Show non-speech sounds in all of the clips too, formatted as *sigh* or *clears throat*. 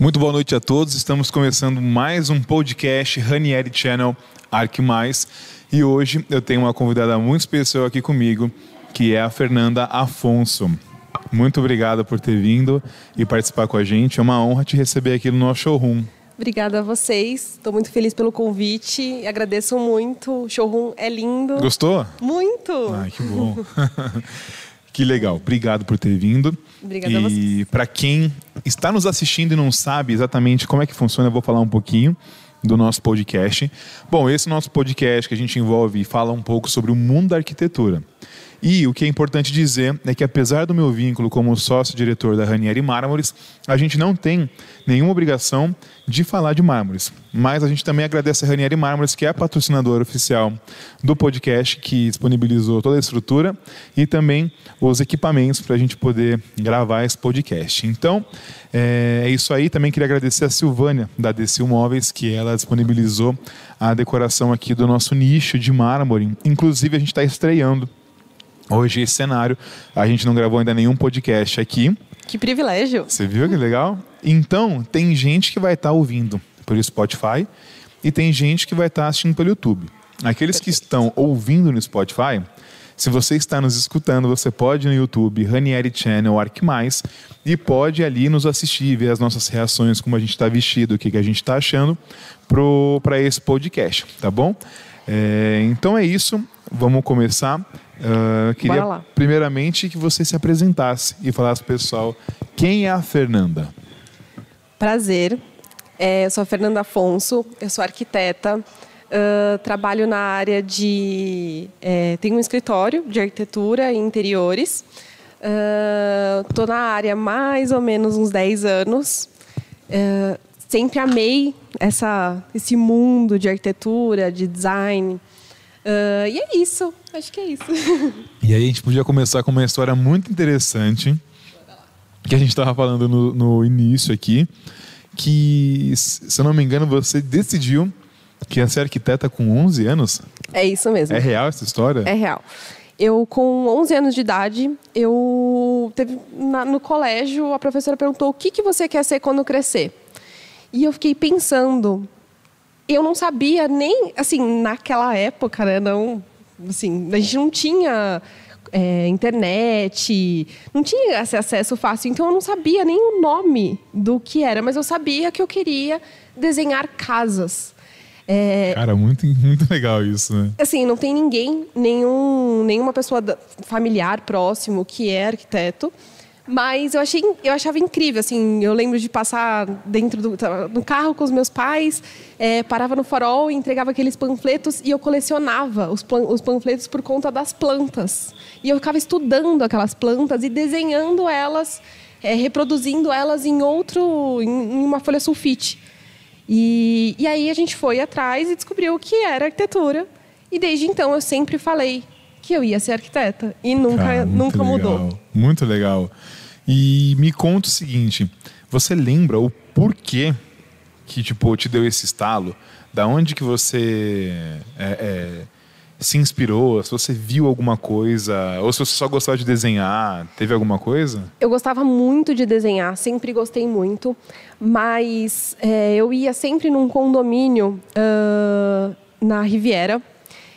Muito boa noite a todos. Estamos começando mais um podcast Ranieri Channel Arc Mais. E hoje eu tenho uma convidada muito especial aqui comigo, que é a Fernanda Afonso. Muito obrigado por ter vindo e participar com a gente. É uma honra te receber aqui no nosso showroom. Obrigada a vocês. Estou muito feliz pelo convite e agradeço muito. O showroom é lindo. Gostou? Muito! Ai, que bom. *laughs* que legal. Obrigado por ter vindo. Obrigada a vocês. E para quem está nos assistindo e não sabe exatamente como é que funciona, eu vou falar um pouquinho do nosso podcast. Bom, esse nosso podcast que a gente envolve e fala um pouco sobre o mundo da arquitetura. E o que é importante dizer é que, apesar do meu vínculo como sócio-diretor da Ranieri Mármores, a gente não tem nenhuma obrigação de falar de mármores. Mas a gente também agradece a Ranieri Mármores, que é a patrocinadora oficial do podcast, que disponibilizou toda a estrutura e também os equipamentos para a gente poder gravar esse podcast. Então, é, é isso aí. Também queria agradecer a Silvânia, da Decil Móveis, que ela disponibilizou a decoração aqui do nosso nicho de mármore. Inclusive, a gente está estreando hoje esse cenário. A gente não gravou ainda nenhum podcast aqui. Que privilégio! Você viu que legal? Então, tem gente que vai estar ouvindo pelo Spotify e tem gente que vai estar assistindo pelo YouTube. Aqueles que estão ouvindo no Spotify, se você está nos escutando, você pode ir no YouTube, Ranieri Channel, Arc Mais, e pode ali nos assistir, ver as nossas reações, como a gente está vestido, o que, que a gente está achando para esse podcast, tá bom? É, então é isso, vamos começar. Uh, queria primeiramente que você se apresentasse e falasse pro pessoal quem é a Fernanda. Prazer. É, eu sou a Fernanda Afonso, eu sou arquiteta. ah, trabalho na área de. é, tenho um escritório de arquitetura e interiores. Estou na área mais ou menos uns 10 anos. Ah, sempre amei essa, esse mundo de arquitetura, de design. Ah, e é isso, acho que é isso. *laughs* E aí a gente podia começar com uma história muito interessante que a gente estava falando no, no início aqui, que, se eu não me engano, você decidiu que ia ser arquiteta com 11 anos. É isso mesmo. É real essa história? É real. Eu, com 11 anos de idade, eu teve na- no colégio a professora perguntou o que, que você quer ser quando crescer. E eu fiquei pensando, eu não sabia nem assim naquela época, né? Não, assim, a gente não tinha é, internet, não tinha esse acesso fácil, então eu não sabia nem o nome do que era, mas eu sabia que eu queria desenhar casas. É, Cara, muito, muito legal isso, né? assim, não tem ninguém, nenhum, nenhuma pessoa familiar próximo que é arquiteto. Mas eu achei, eu achava incrível, assim, eu lembro de passar dentro do tava no carro com os meus pais, eh, parava no farol, e entregava aqueles panfletos e eu colecionava os, os panfletos por conta das plantas. E eu ficava estudando aquelas plantas e desenhando elas, eh, reproduzindo elas em outro, em, em uma folha sulfite. E, e aí a gente foi atrás e descobriu que era arquitetura. E desde então eu sempre falei que eu ia ser arquiteta. E nunca, Cara, nunca legal, mudou. Muito legal. E me conta o seguinte: você lembra o porquê que tipo te deu esse estalo? Da onde que você é, é, se inspirou? Se você viu alguma coisa? Ou se você só gostava de desenhar? Teve alguma coisa? Eu gostava muito de desenhar, sempre gostei muito, mas é, eu ia sempre num condomínio ah, na Riviera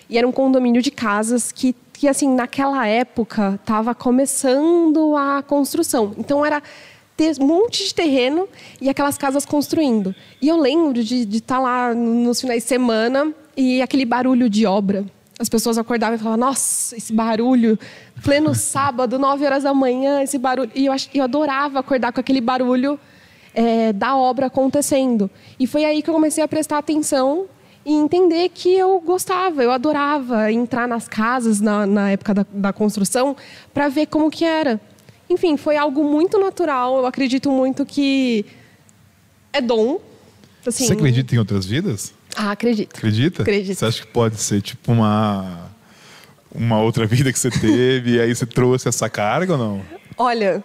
e era um condomínio de casas que, que assim naquela época estava começando a construção. Então era ter um monte de terreno e aquelas casas construindo. E eu lembro de estar lá nos finais de semana e aquele barulho de obra. As pessoas acordavam e falavam, nossa, esse barulho, pleno *laughs* sábado, 9 horas da manhã, esse barulho. E eu, eu adorava acordar com aquele barulho é, da obra acontecendo. E foi aí que eu comecei a prestar atenção e entender que eu gostava, eu adorava entrar nas casas na, na época da, da construção para ver como que era. Enfim, foi algo muito natural. Eu acredito muito que é dom. Assim, Você acredita em outras vidas? Ah, acredito. Acredita? Acredito. Você acha que pode ser tipo uma uma outra vida que você teve e aí você trouxe essa carga ou não? Olha,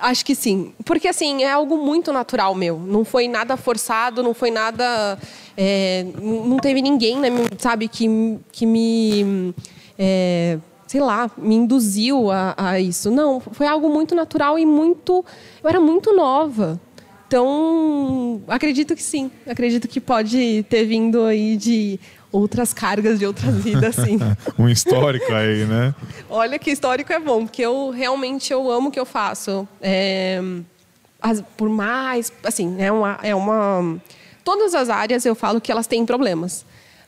acho que sim. Porque, assim, é algo muito natural meu. Não foi nada forçado, não foi nada... é, não teve ninguém, né, sabe, que, que me... é, sei lá, me induziu a, a isso. Não, foi algo muito natural e muito... Eu era muito nova. Então, acredito que sim. Acredito que pode ter vindo aí de outras cargas de outras vidas, sim. *laughs* um histórico aí, né? Olha que histórico é bom, porque eu realmente eu amo o que eu faço. É, as, por mais, assim, é uma, é uma... Todas as áreas eu falo que elas têm problemas.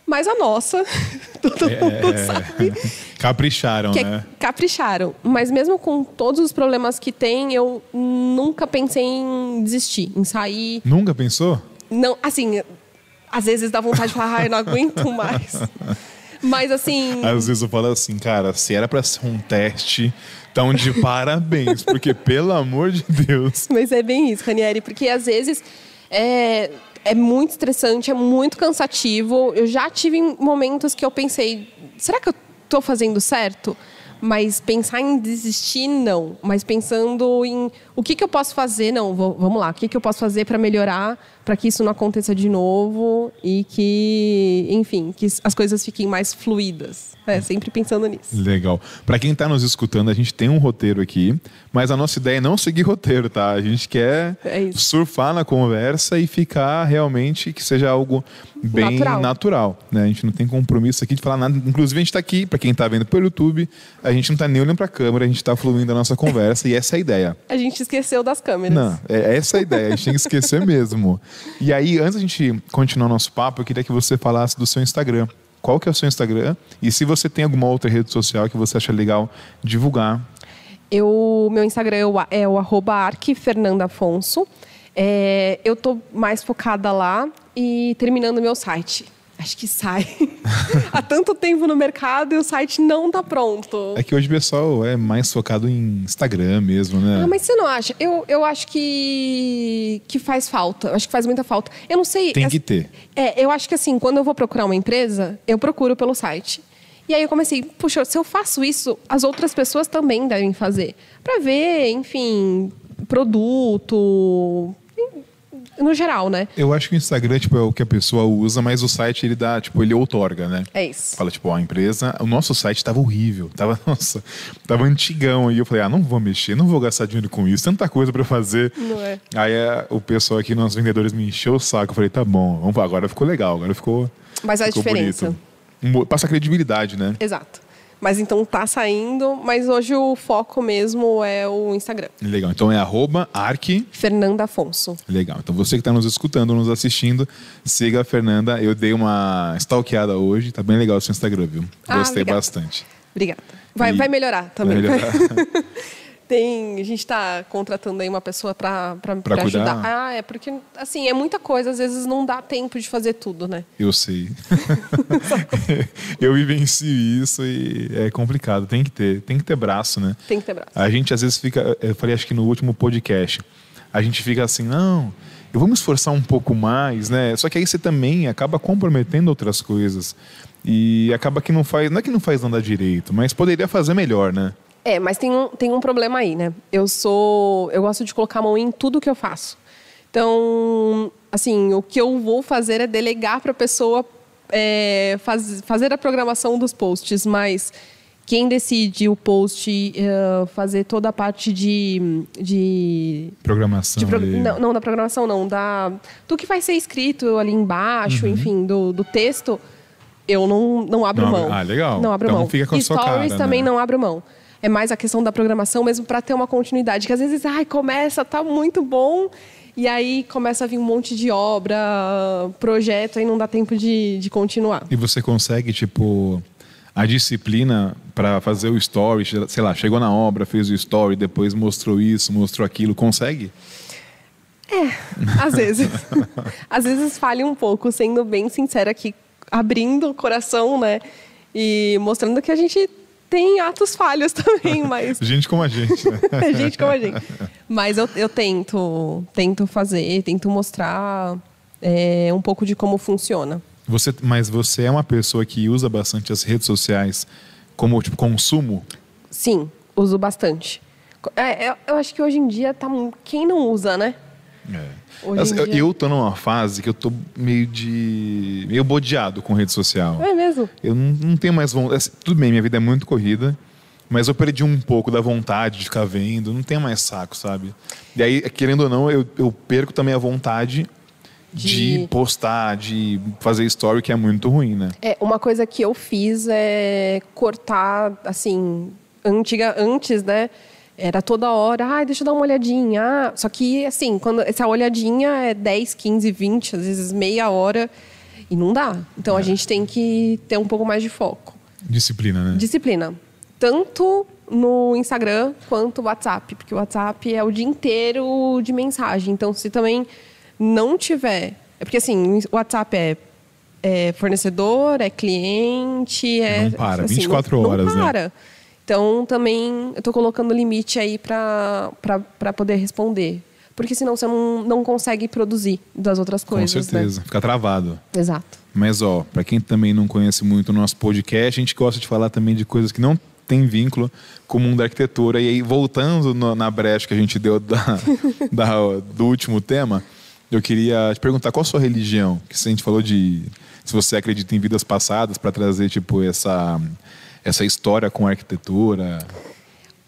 Mas a nossa, *laughs* todo é, mundo sabe. *laughs* Capricharam, né? Capricharam. Mas mesmo com todos os problemas que tem, eu nunca pensei em desistir, em sair. Nunca pensou? Não, assim, às vezes dá vontade de falar, ai, não aguento *laughs* mais. Mas assim. Às vezes eu falo assim, cara, se era para ser um teste, então de parabéns, porque pelo amor de Deus. Mas é bem isso, Ranieri, porque às vezes é, é muito estressante, é muito cansativo. Eu já tive momentos que eu pensei, será que eu estou fazendo certo? Mas pensar em desistir, não. Mas pensando em o que, que eu posso fazer, não. Vou, vamos lá, o que, que eu posso fazer para melhorar, para que isso não aconteça de novo e que, enfim, que as coisas fiquem mais fluidas. É, sempre pensando nisso. Legal. Para quem está nos escutando, a gente tem um roteiro aqui, mas a nossa ideia é não seguir *laughs* roteiro, tá? A gente quer é surfar na conversa e ficar realmente que seja algo bem natural. natural. né? A gente não tem compromisso aqui de falar nada. Inclusive, a gente está aqui, para quem está vendo pelo YouTube, a gente não está nem olhando para a câmera, a gente está fluindo a nossa conversa e essa é a ideia. A gente esqueceu das câmeras. Não, é essa a ideia, a gente tem que esquecer mesmo. E aí, antes da gente continuar nosso papo, eu queria que você falasse do seu Instagram qual que é o seu Instagram e se você tem alguma outra rede social que você acha legal divulgar. Eu, meu Instagram é o, é arroba Afonso. É, eu estou mais focada lá e terminando meu site acho que sai. *laughs* Há tanto tempo no mercado e o site não está pronto. É que hoje o pessoal é mais focado em Instagram mesmo, né? Ah, mas você não acha? Eu, eu acho que, que faz falta. Eu acho que faz muita falta. Eu não sei. Tem que ter. É, eu acho que assim, quando eu vou procurar uma empresa, eu procuro pelo site. E aí eu comecei, puxa, se eu faço isso, as outras pessoas também devem fazer. Para ver, enfim, produto, no geral, né? Eu acho que o Instagram tipo, é o que a pessoa usa, mas o site ele dá, tipo, ele outorga, né? É isso. Fala, tipo, ó, a empresa. O nosso site tava horrível. Tava, *laughs* nossa, tava antigão. E eu falei, ah, não vou mexer, não vou gastar dinheiro com isso, tanta coisa para fazer. Não é. Aí é, o pessoal aqui, nossos vendedores, me encheu o saco. Eu falei, tá bom, vamos, agora ficou legal, agora ficou. Mas a diferença. Bonito. Passa credibilidade, né? Exato. Mas então tá saindo, mas hoje o foco mesmo é o Instagram. Legal. Então é arroba arque... Fernanda Afonso. Legal. Então você que está nos escutando, nos assistindo, siga a Fernanda. Eu dei uma stalkeada hoje. Tá bem legal o seu Instagram, viu? Ah, Gostei bastante. Obrigada. Vai, e... vai melhorar também. Vai melhorar. *laughs* Tem, a gente está contratando aí uma pessoa para ajudar. Ah, é porque assim é muita coisa, às vezes não dá tempo de fazer tudo, né? Eu sei. *laughs* eu vivencio isso e é complicado. Tem que ter, tem que ter braço, né? Tem que ter braço. A gente às vezes fica, eu falei acho que no último podcast, a gente fica assim, não, eu vou me esforçar um pouco mais, né? Só que aí você também acaba comprometendo outras coisas e acaba que não faz, não é que não faz nada direito, mas poderia fazer melhor, né? É, mas tem um, tem um problema aí, né? Eu sou. Eu gosto de colocar a mão em tudo que eu faço. Então, assim, o que eu vou fazer é delegar para a pessoa é, faz, fazer a programação dos posts, mas quem decide o post, uh, fazer toda a parte de. de programação. De pro, não, não, da programação, não. Da, do que vai ser escrito ali embaixo, uhum. enfim, do, do texto, eu não, não abro não, mão. Ah, legal. Não abro então mão. Fica com Stories sua cara, também né? não abro mão é mais a questão da programação mesmo para ter uma continuidade. Que às vezes, ai, começa, tá muito bom, e aí começa a vir um monte de obra, projeto, aí não dá tempo de, de continuar. E você consegue, tipo, a disciplina para fazer o story, sei lá, chegou na obra, fez o story, depois mostrou isso, mostrou aquilo, consegue? É, às vezes. *laughs* às vezes falha um pouco, sendo bem sincera aqui, abrindo o coração, né? E mostrando que a gente tem atos falhos *laughs* também, mas. *laughs* gente como a gente, né? *laughs* gente como a gente. Mas eu, eu tento, tento fazer, tento mostrar é, um pouco de como funciona. Você, mas você é uma pessoa que usa bastante as redes sociais como tipo consumo? Sim, uso bastante. É, eu, eu acho que hoje em dia tá quem não usa, né? É. Dia... Eu tô numa fase que eu tô meio de. meio bodeado com rede social. É mesmo? Eu não, não tenho mais vontade. Assim, tudo bem, minha vida é muito corrida, Mas eu perdi um pouco da vontade de ficar vendo, não tem mais saco, sabe? E aí, querendo ou não, eu, eu perco também a vontade de... De- postar, de fazer story, que é muito ruim, né? É, uma coisa que eu fiz é cortar, assim, antiga, antes, né? Era toda hora, ai, deixa eu dar uma olhadinha. Ah, só que, assim, quando essa olhadinha é 10, 15, 20, às vezes meia hora, e não dá. Então a gente tem que ter um pouco mais de foco. Disciplina, né? Disciplina. Tanto no Instagram quanto no WhatsApp, porque o WhatsApp é o dia inteiro de mensagem. Então, se também não tiver. É porque assim, o WhatsApp é, é fornecedor, é cliente, é. Não para, assim, 24 não, horas, né? não para. Então, também eu tô colocando limite aí para poder responder. Porque senão você não, não consegue produzir das outras Com coisas. certeza, fica travado. Né? Exato. Mas, ó, para quem também não conhece muito o nosso podcast, a gente gosta de falar também de coisas que não tem vínculo com o mundo da arquitetura. E aí, voltando no- na brecha que a gente deu da, *laughs* da- do último tema, eu queria te perguntar qual a sua religião? Que se a gente falou de se você acredita em vidas passadas para trazer, tipo, essa, essa história com a arquitetura.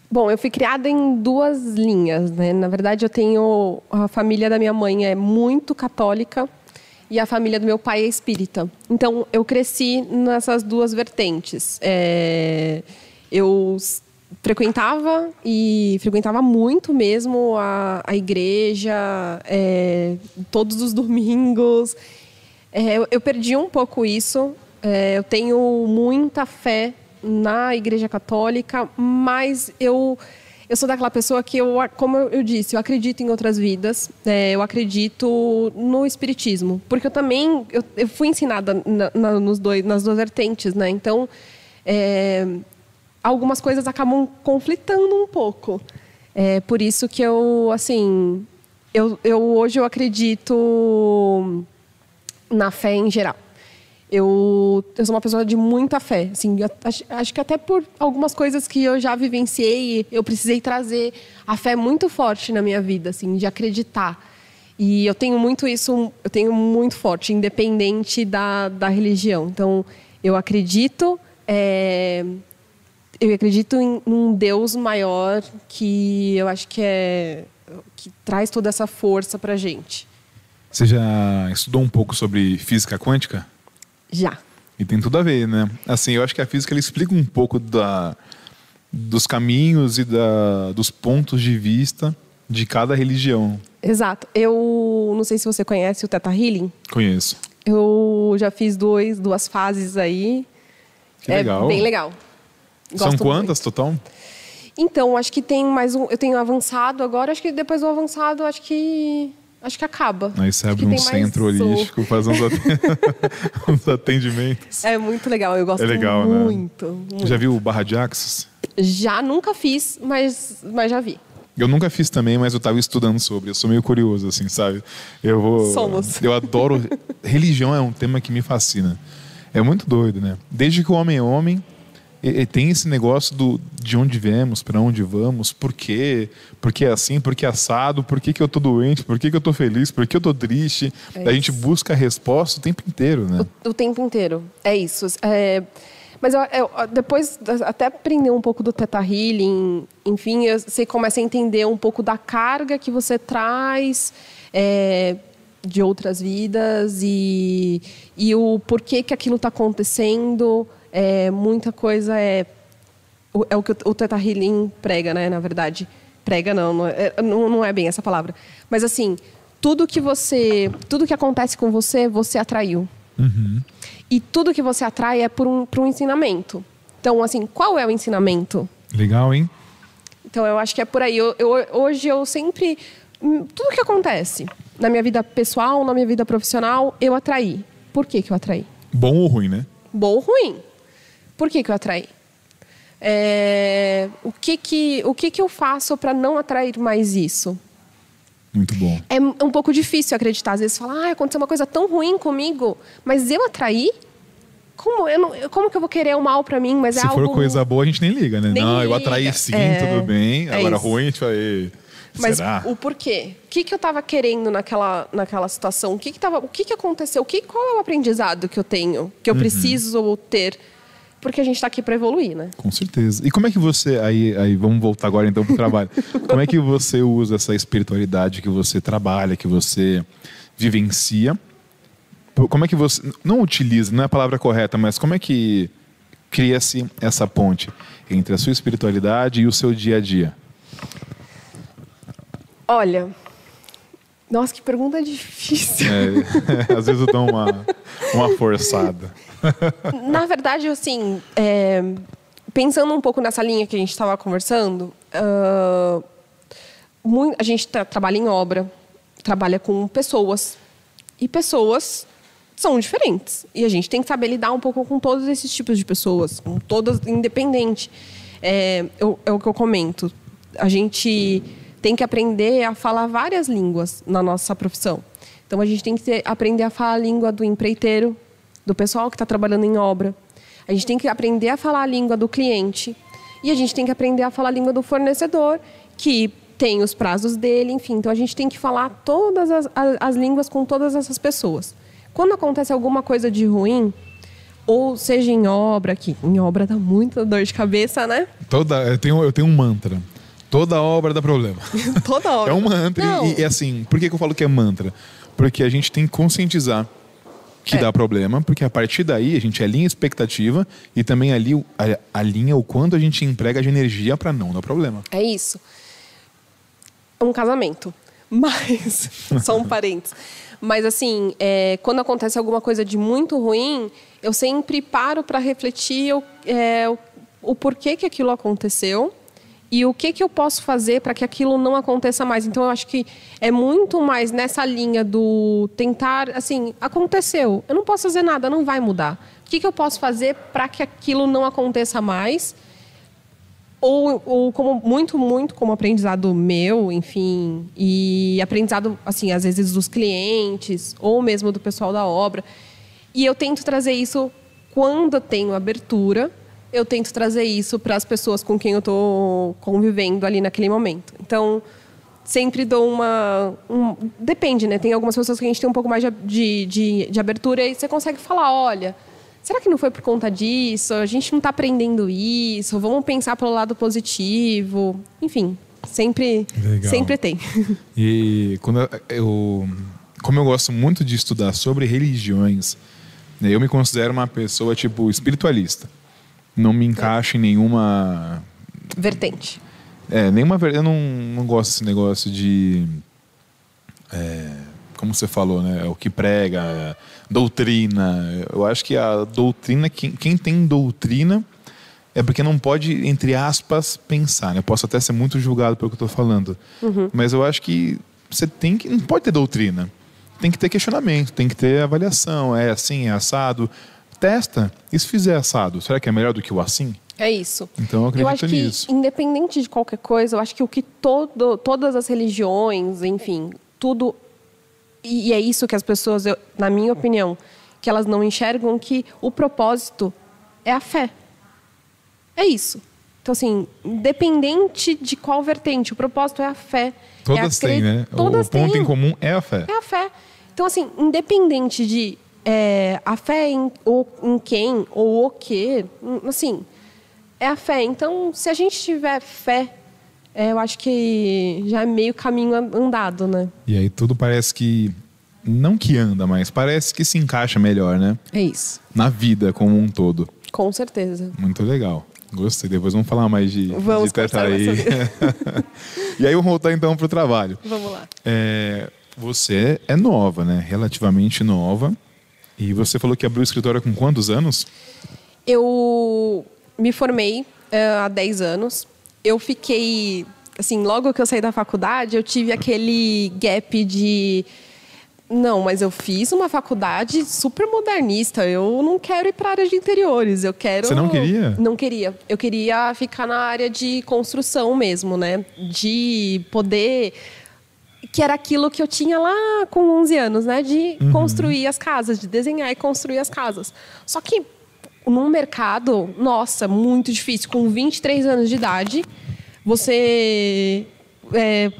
Bom, eu fui criada em duas linhas, né? Na verdade, eu tenho a família da minha mãe é muito católica e a família do meu pai é espírita. Então, eu cresci nessas duas vertentes. É, eu frequentava e frequentava muito mesmo a, a igreja é, todos os domingos. É, eu, eu perdi um pouco isso. É, eu tenho muita fé na Igreja Católica, mas eu eu sou daquela pessoa que eu, como eu disse, eu acredito em outras vidas. é, eu acredito no espiritismo, porque eu também eu, eu fui ensinada na- na- nos dois, nas duas vertentes, né? Então é, algumas coisas acabam conflitando um pouco. É por isso que eu, assim, eu, eu hoje eu acredito na fé em geral. Eu, eu sou uma pessoa de muita fé. Assim, acho, acho que até por algumas coisas que eu já vivenciei, eu precisei trazer a fé muito forte na minha vida, assim, de acreditar. E eu tenho muito isso, eu tenho muito forte, independente da, da religião. Então, eu acredito, é, eu acredito em um Deus maior que eu acho que é que traz toda essa força pra gente. Você já estudou um pouco sobre física quântica? Já. E tem tudo a ver, né? Assim, eu acho que a física ela explica um pouco da, dos caminhos e da, dos pontos de vista de cada religião. Exato. Eu não sei se você conhece o Teta Healing. Conheço. Eu já fiz dois, duas fases aí. Que é legal. bem legal. São Gosto quantas total? Então, acho que tem mais um. Eu tenho avançado agora, acho que depois do avançado, acho que. Acho que acaba. Aí você abre um centro holístico, faz uns, aten- *laughs* uns atendimentos. É muito legal, eu gosto É legal, né? muito, muito. Já viu o Barra de Axis? Já nunca fiz, mas, mas já vi. Eu nunca fiz também, mas eu estava estudando sobre. Eu sou meio curioso, assim, sabe? Eu vou. Somos. Eu adoro. Religião é um tema que me fascina. É muito doido, né? Desde que o homem é homem, e- e tem esse negócio do de onde viemos, para onde vamos, por quê, por que é assim, por que é assado, por que, que eu tô doente, por que, que eu tô feliz, por que eu tô triste. É a gente busca a resposta o tempo inteiro, né? O, o tempo inteiro. É isso. É, mas eu, eu- depois, até aprender um pouco do Teta Healing, enfim, você começa a entender um pouco da carga que você traz é, de outras vidas e, e o porquê que aquilo está acontecendo. É, muita coisa é, o- é o que o, Teta Healing prega, né, na verdade. Prega não, não é, não, não é bem essa palavra. Mas assim, tudo que você, tudo que acontece com você, você atraiu. E tudo que você atrai é por um, por um ensinamento. Então, assim, qual é o ensinamento? Legal, hein? Então, eu acho que é por aí. Eu, eu- hoje eu sempre. hum, Tudo que acontece na minha vida pessoal, na minha vida profissional, eu atraí. Por que, que eu atraí? Bom ou ruim, né? Bom ou ruim? Por que, que eu atraí? É, o que, que, o que, que eu faço para não atrair mais isso? Muito bom. É um pouco difícil acreditar. Às vezes falar, ah, aconteceu uma coisa tão ruim comigo, mas eu atraí? Como, eu não, eu- como que eu vou querer o mal pra mim? Mas Se é for algo... coisa boa, a gente nem liga, né? Nem não, eu liga. atraí sim, É, tudo bem. é Agora isso. ruim, a gente vai. "Ei, Mas Será? o porquê? O que, que eu estava querendo naquela, naquela situação? O que, que, tava, o que, que aconteceu? O que, qual é o aprendizado que eu tenho? Que eu Uhum. preciso ter porque a gente está aqui para evoluir, né? Com certeza. E como é que você aí, aí vamos voltar agora então para o trabalho? *laughs* como é que você usa essa espiritualidade que você trabalha, que você vivencia? Como é que você não utiliza, não é a palavra correta, mas como é que cria-se essa ponte entre a sua espiritualidade e o seu dia a dia? Olha, nossa, que pergunta difícil. É, *laughs* às vezes eu dou uma, uma forçada. *laughs* Na verdade, assim, é, pensando um pouco nessa linha que a gente estava conversando, uh, muito, a gente tra trabalha em obra, trabalha com pessoas. E pessoas são diferentes. E a gente tem que saber lidar um pouco com todos esses tipos de pessoas, com todas, independente. É, eu, é o que eu comento. A gente tem que aprender a falar várias línguas na nossa profissão. Então a gente tem que ter, aprender a falar a língua do empreiteiro, do pessoal que está trabalhando em obra. A gente tem que aprender a falar a língua do cliente e a gente tem que aprender a falar a língua do fornecedor, que tem os prazos dele, enfim. Então a gente tem que falar todas as, as, as línguas com todas essas pessoas. Quando acontece alguma coisa de ruim, ou seja em obra, que em obra dá muita dor de cabeça, né? Toda, eu tenho, eu tenho um mantra. Toda obra dá problema. *laughs* Toda obra. É um mantra. E, e, assim, por que, que eu falo que é mantra? Porque a gente tem que conscientizar que é. dá problema, porque a partir daí a gente alinha a expectativa e também ali alinha o quanto a gente emprega de energia para não dar problema. É isso. Um casamento. *laughs* Mas, só um parênteses. Mas assim, é, quando acontece alguma coisa de muito ruim, eu sempre paro para refletir o, é, o, o porquê que aquilo aconteceu e o que, que eu posso fazer para que aquilo não aconteça mais. Então, eu acho que é muito mais nessa linha do tentar, assim, aconteceu, eu não posso fazer nada, não vai mudar. O que, que eu posso fazer para que aquilo não aconteça mais? Ou, ou como muito, muito como aprendizado meu, enfim, e aprendizado, assim, às vezes dos clientes, ou mesmo do pessoal da obra. E eu tento trazer isso quando eu tenho abertura eu tento trazer isso para as pessoas com quem eu estou convivendo ali naquele momento. Então, sempre dou uma. Um, depende, né? Tem algumas pessoas que a gente tem um pouco mais de, de, de, abertura e você consegue falar: olha, será que não foi por conta disso? A gente não está aprendendo isso? Vamos pensar pelo lado positivo. Enfim, sempre, sempre tem. *laughs* E quando eu. Como eu gosto muito de estudar sobre religiões, né, eu me considero uma pessoa tipo espiritualista não me encaixa em nenhuma vertente. É, nenhuma eu não, não gosto desse negócio de é, como você falou, né? O que prega, doutrina. Eu acho que a doutrina, quem, quem tem doutrina é porque não pode, entre aspas, pensar. Né? Eu posso até ser muito julgado pelo que eu estou falando. Uhum. Mas eu acho que você tem que. Não pode ter doutrina. Tem que ter questionamento, tem que ter avaliação. É assim, é assado testa. E se fizer assado, será que é melhor do que o assim? É isso. Então eu acredito eu acho nisso. Que, independente de qualquer coisa, eu acho que o que todo, todas as religiões, enfim, tudo. E é isso que as pessoas, eu, na minha opinião, que elas não enxergam que o propósito é a fé. É isso. Então, assim, independente de qual vertente, o propósito é a fé. Todas é têm, né? Todas o ponto têm. em comum é a fé. É a fé. Então, assim, independente de é, a fé em, ou, em quem ou o que, assim, é a fé. Então, se a gente tiver fé, é, eu acho que já é meio caminho andado, né? E aí tudo parece que não que anda, mas parece que se encaixa melhor, né? É isso. Na vida como um todo. Com certeza. Muito legal. Gostei. Depois vamos falar mais de, vamos de aí. *laughs* e aí vamos voltar então para o trabalho. Vamos lá. É, você é nova, né? Relativamente nova. E você falou que abriu o escritório com quantos anos? Eu me formei uh, há 10 anos. Eu fiquei, assim, logo que eu saí da faculdade, eu tive aquele gap de não, mas eu fiz uma faculdade super modernista. Eu não quero ir para a área de interiores. Eu quero. Você não queria? Não queria. Eu queria ficar na área de construção mesmo, né? De poder que era aquilo que eu tinha lá com 11 anos, né? De uhum. construir as casas, de desenhar e construir as casas. Só que num mercado, nossa, muito difícil. Com 23 anos de idade, você é,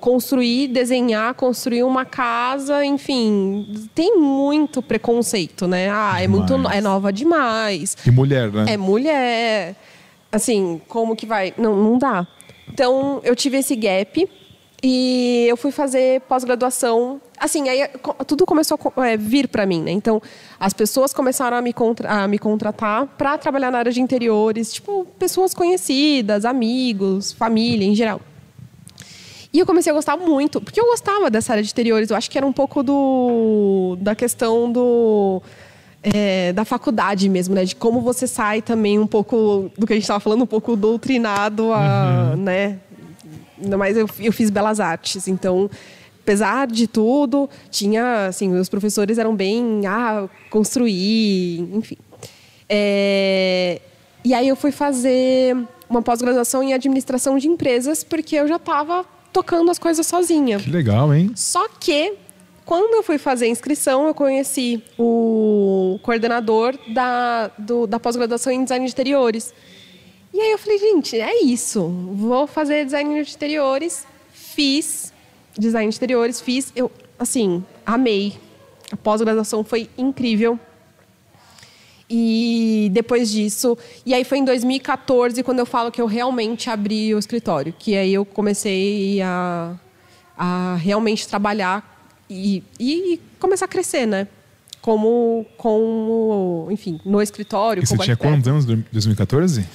construir, desenhar, construir uma casa, enfim, tem muito preconceito, né? Ah, é muito Demais. é nova demais. E mulher, né? É mulher. Assim, como que vai? Não, não dá. Então, eu tive esse gap e eu fui fazer pós-graduação. Assim, aí tudo começou a é, vir para mim, né? Então, as pessoas começaram a me, contra- a me contratar para trabalhar na área de interiores, tipo, pessoas conhecidas, amigos, família em geral. E eu comecei a gostar muito, porque eu gostava dessa área de interiores. Eu acho que era um pouco do da questão do é, da faculdade mesmo, né? De como você sai também um pouco do que a gente estava falando, um pouco doutrinado a, né? Ainda mais eu, eu fiz belas artes, então apesar de tudo, tinha assim, os professores eram bem ah, construir, enfim. É, e aí eu fui fazer uma pós-graduação em administração de empresas porque eu já estava tocando as coisas sozinha. Que legal, hein? Só que, quando eu fui fazer a inscrição, eu conheci o coordenador da, do- da pós-graduação em design de interiores. E aí eu falei, gente, é isso. Vou fazer design de interiores. Fiz design de interiores, fiz. Eu, assim, amei. A pós-graduação foi incrível. E depois disso, e aí foi em 2014 quando eu falo que eu realmente abri o escritório, que aí eu comecei a, a realmente trabalhar e, e começar a crescer, né? Como, como, enfim, no escritório. E você tinha quantos anos? 2014?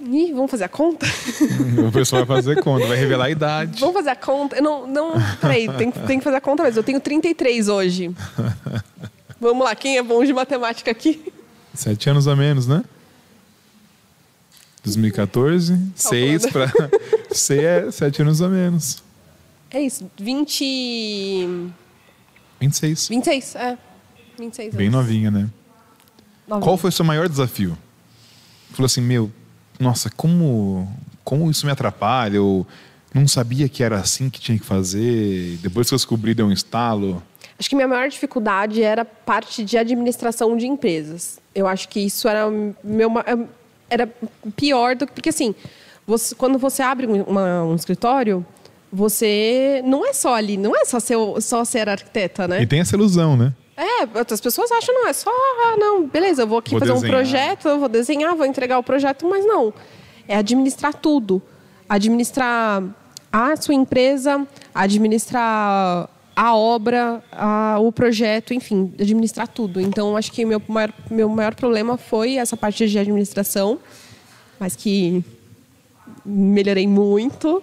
Ih, vamos fazer a conta? *laughs* o pessoal vai fazer conta, vai revelar a idade. Vamos fazer a conta? Eu não, não, peraí, tem, que- tem que fazer a conta mesmo. Eu tenho 33 hoje. *laughs* Vamos lá, quem é bom de matemática aqui? Sete anos a menos, né? 2014, seis para *laughs* C é sete anos a menos. É isso, 20. 26. 26, é. 26 Bem anos. novinha, né? Novinha. Qual foi o seu maior desafio? Falou assim, meu, nossa, como, como isso me atrapalha? Eu não sabia que era assim que tinha que fazer. Depois que eu descobri, deu um estalo. Acho que minha maior dificuldade era parte de administração de empresas. Eu acho que isso era meu era pior do que porque assim, você- quando você abre um, uma- um escritório, você não é só ali, não é só ser só ser arquiteta, né? E tem essa ilusão, né? É, outras pessoas acham, não, é só, ah, não, beleza, eu vou aqui Vou fazer desenhar. um projeto, eu vou desenhar, vou entregar o projeto, mas não. É administrar tudo. Administrar a sua empresa, administrar a obra, a- o projeto, enfim, administrar tudo. Então, acho que meu maior, meu maior problema foi essa parte de administração, mas que melhorei muito.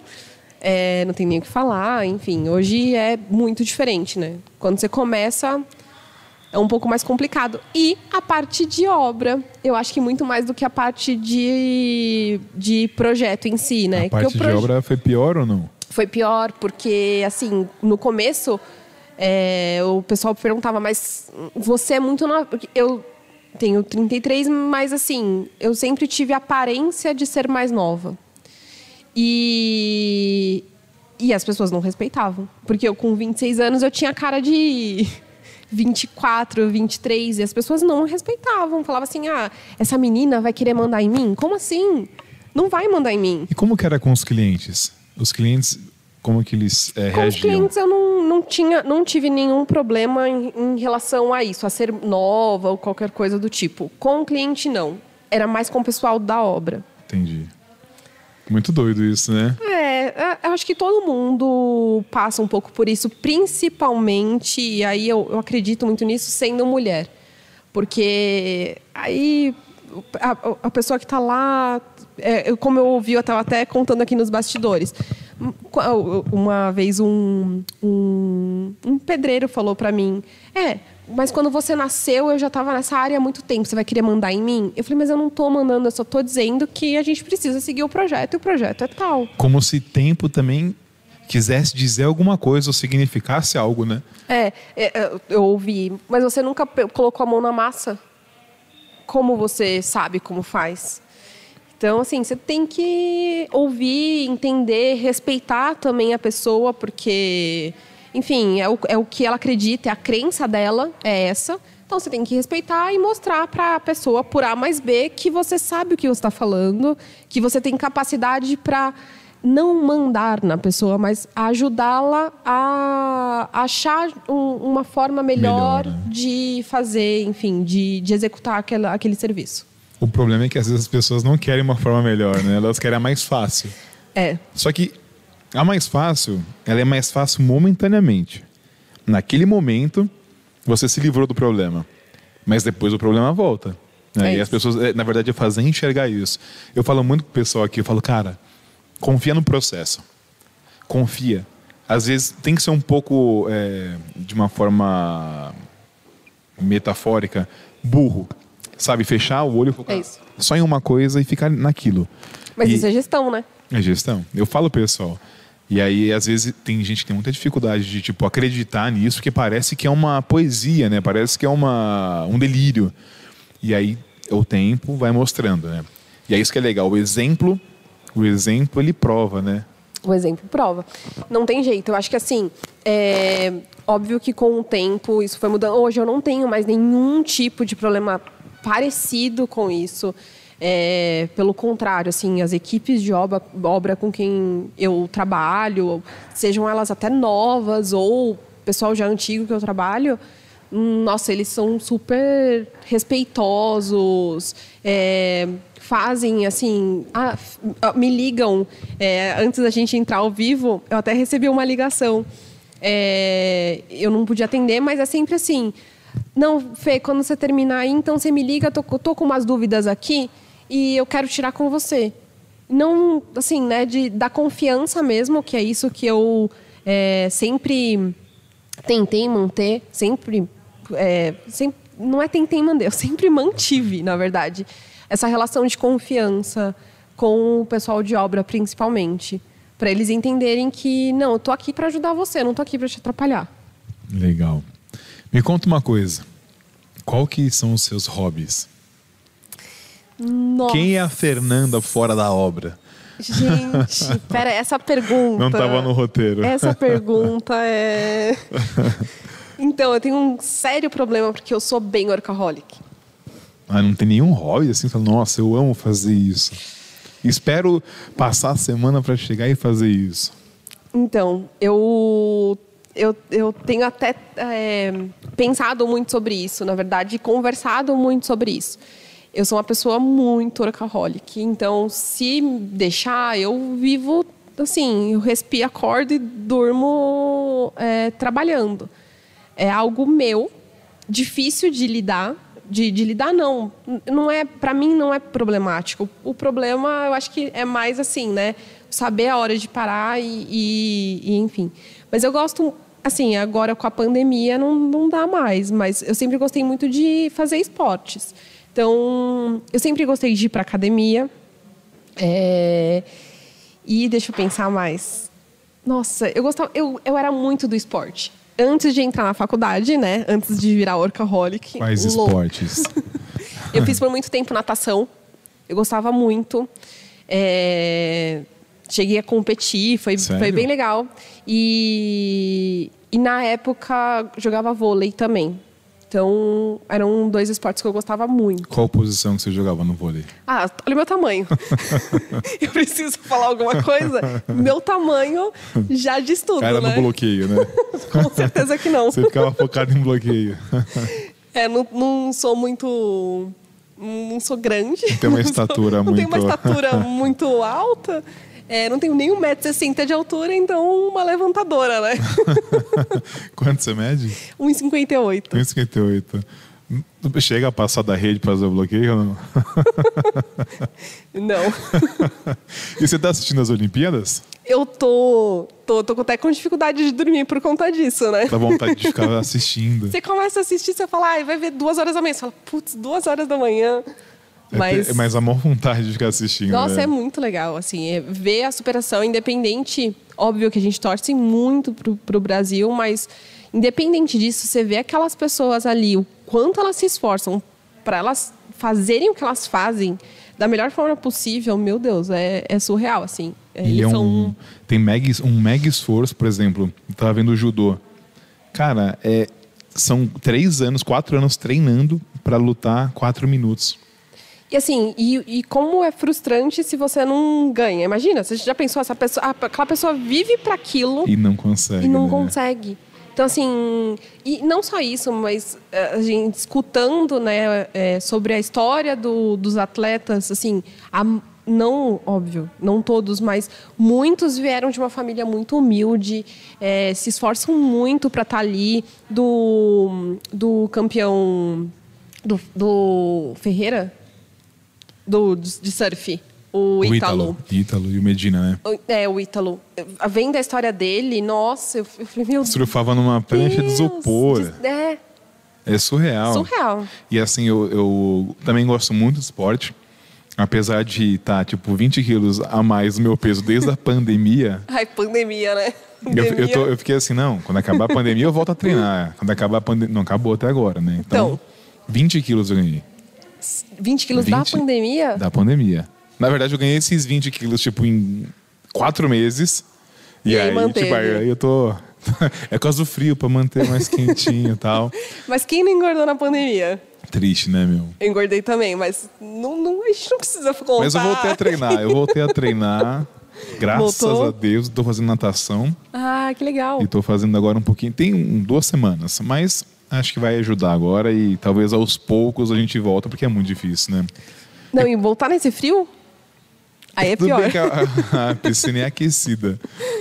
É, não tem nem o que falar, enfim. Hoje é muito diferente, né? Quando você começa, é um pouco mais complicado. E a parte de obra, eu acho que muito mais do que a parte de, de projeto em si, né? A parte de proje- obra foi pior ou não? foi pior, porque, assim, no começo, é, o pessoal perguntava, mas você é muito nova. Eu tenho 33, mas, assim, eu sempre tive a aparência de ser mais nova. E, e as pessoas não respeitavam. Porque eu, com 26 anos, eu tinha cara de 24, 23, e as pessoas não respeitavam. Falavam assim: ah, essa menina vai querer mandar em mim? Como assim? Não vai mandar em mim. E como que era com os clientes? Os clientes, como que eles é, Com os reagiam? clientes eu não, não, tinha, não tive nenhum problema em, em relação a isso, a ser nova ou qualquer coisa do tipo. Com o cliente, não. Era mais com o pessoal da obra. Entendi. Muito doido isso, né? É, eu acho que todo mundo passa um pouco por isso, principalmente, e aí eu, eu acredito muito nisso, sendo mulher. Porque aí a, a pessoa que está lá, é, como eu ouvi, eu até contando aqui nos bastidores. Uma vez um, um, um pedreiro falou para mim: É, mas quando você nasceu, eu já estava nessa área há muito tempo, você vai querer mandar em mim? Eu falei: Mas eu não estou mandando, eu só estou dizendo que a gente precisa seguir o projeto e o projeto é tal. Como se tempo também quisesse dizer alguma coisa ou significasse algo, né? É, é, é, eu ouvi, mas você nunca colocou a mão na massa? Como você sabe como faz? Então, assim, você tem que ouvir, entender, respeitar também a pessoa, porque, enfim, é o, é o que ela acredita, é a crença dela, é essa. Então, você tem que respeitar e mostrar para a pessoa, por A mais B, que você sabe o que você está falando, que você tem capacidade para não mandar na pessoa, mas ajudá-la a achar um, uma forma melhor, melhor né? de fazer, enfim, de, de executar aquela, aquele serviço. O problema é que às vezes as pessoas não querem uma forma melhor, né? Elas querem a mais fácil. É. Só que a mais fácil, ela é mais fácil momentaneamente. Naquele momento, você se livrou do problema. Mas depois o problema volta. Né? É e as pessoas, é, na verdade, fazem enxergar isso. Eu falo muito com o pessoal aqui, eu falo, cara, confia no processo. Confia. Às vezes tem que ser um pouco, é, de uma forma metafórica, burro. Sabe, fechar o olho e focar é só em uma coisa e ficar naquilo. Mas e isso é gestão, né? É gestão. Eu falo pessoal. E aí, às vezes, tem gente que tem muita dificuldade de, tipo, acreditar nisso, porque parece que é uma poesia, né? Parece que é uma, um delírio. E aí, o tempo vai mostrando, né? E é isso que é legal. O exemplo, o exemplo, ele prova, né? O exemplo prova. Não tem jeito. Eu acho que, assim, é óbvio que com o tempo isso foi mudando. Hoje eu não tenho mais nenhum tipo de problema parecido com isso. É, pelo contrário, assim, as equipes de obra, obra com quem eu trabalho, sejam elas até novas ou pessoal já antigo que eu trabalho, nossa, eles são super respeitosos, é, fazem assim, ah, me ligam é, antes da gente entrar ao vivo. Eu até recebi uma ligação. É, eu não podia atender, mas é sempre assim. Não, Fê, quando você terminar aí, então você me liga, tô, tô com umas dúvidas aqui e eu quero tirar com você. Não, assim, né, de, da confiança mesmo, que é isso que eu é, sempre tentei manter, sempre, é, sempre, não é tentei manter, *laughs* eu sempre mantive, na verdade, essa relação de confiança com o pessoal de obra, principalmente, para eles entenderem que não, eu tô aqui para ajudar você, não tô aqui para te atrapalhar. Legal. Me conta uma coisa. Qual que são os seus hobbies? Nossa. Quem é a Fernanda fora da obra? Gente, *laughs* pera, essa pergunta. Não estava no roteiro. Essa pergunta *laughs* é. Então, eu tenho um sério problema porque eu sou bem workaholic. Ah, não tem nenhum hobby assim? Nossa, eu amo fazer isso. Espero passar a semana para chegar e fazer isso. Então, eu eu, eu tenho até é, pensado muito sobre isso, na verdade, e conversado muito sobre isso. Eu sou uma pessoa muito workaholic, então se deixar, eu vivo assim, eu respiro, acordo e durmo é, trabalhando. É algo meu, difícil de lidar, de, de, lidar não, não é para mim não é problemático. O problema eu acho que é mais assim, né, saber a hora de parar e, e, e enfim. Mas eu gosto assim agora com a pandemia não, não dá mais, mas eu sempre gostei muito de fazer esportes. Então, eu sempre gostei de ir para academia. É... E deixa eu pensar mais. Nossa, eu gostava, eu, eu era muito do esporte. Antes de entrar na faculdade, né? Antes de virar workaholic. Quais esportes? *laughs* eu fiz por muito tempo natação. Eu gostava muito. É... Cheguei a competir, foi, foi bem legal. E, e na época jogava vôlei também. Então, eram dois esportes que eu gostava muito. Qual posição que você jogava no vôlei? Ah, olha o meu tamanho. *laughs* eu preciso falar alguma coisa? Meu tamanho já diz tudo, Era né? no bloqueio, né? *laughs* Com certeza que não. Você ficava focado em bloqueio. é, não, não sou muito... Não sou grande. Não tem uma *laughs* estatura não muito... Não tenho uma estatura muito alta. É, não tenho nem 1,60m de altura, então uma levantadora, né? *laughs* Quanto você mede? 1,58. 1,58. Chega a passar da rede para fazer o bloqueio ou não? *laughs* não. *laughs* e você está assistindo as Olimpíadas? Eu tô, tô, tô até com dificuldade de dormir por conta disso, né? Dá vontade de ficar assistindo. Você começa a assistir, você fala, ah, vai ver duas horas da manhã. Você fala, putz, duas horas da manhã. É mas, é mais a maior vontade de ficar assistindo. Nossa, né? é muito legal, assim, é ver a superação independente. Óbvio que a gente torce muito pro, pro Brasil, mas independente disso, você vê aquelas pessoas ali, o quanto elas se esforçam para elas fazerem o que elas fazem da melhor forma possível, meu Deus, é, é surreal, assim. Eles é um, são... Tem mega, um mega esforço, por exemplo, eu tava vendo o judô. Cara, é, são três anos, quatro anos treinando para lutar quatro minutos. E assim, e, e, como é frustrante se você não ganha. Imagina, você já pensou, essa pessoa, aquela pessoa vive para aquilo e não consegue. E não né? consegue. Então, assim, e não só isso, mas eh, a gente escutando né, é, sobre a história do, dos atletas, assim, a, não, óbvio, não todos, mas muitos vieram de uma família muito humilde, é, se esforçam muito para estar tá ali, do, do campeão do, do Ferreira, do, de surf. O Ítalo. O Ítalo e o Medina, né? É, o Ítalo. Vendo a história dele, nossa, eu falei, meu Deus. Surfava numa prancha de isopor. É. É surreal. Surreal. E assim, eu, eu também gosto muito do esporte. Apesar de estar, tá, tipo, 20 quilos a mais do meu peso desde a *laughs* pandemia. Ai, pandemia, né? Pandemia. Eu, eu, tô, eu, fiquei assim, não, quando acabar a pandemia eu volto a treinar. Quando acabar a pandemia. Não, acabou até agora, né? Então, então 20 quilos eu ganhei. 20 quilos 20 da pandemia? Da pandemia. Na verdade, eu ganhei esses 20 quilos, tipo, em quatro meses. E, e aí, manteve. tipo, aí eu tô. *laughs* é por causa do frio, pra manter mais quentinho e tal. *laughs* Mas quem não engordou na pandemia? Triste, né, meu? Eu engordei também, mas não, não, a gente não precisa contar. Mas eu voltei a treinar, eu voltei a treinar. *laughs* Graças Voltou? a Deus, estou fazendo natação. Ah, que legal. E estou fazendo agora um pouquinho. Tem duas semanas, mas acho que vai ajudar agora e talvez aos poucos a gente volta, porque é muito difícil, né? Não, e voltar nesse frio? Aí é Tudo pior. Bem que a, a piscina é aquecida,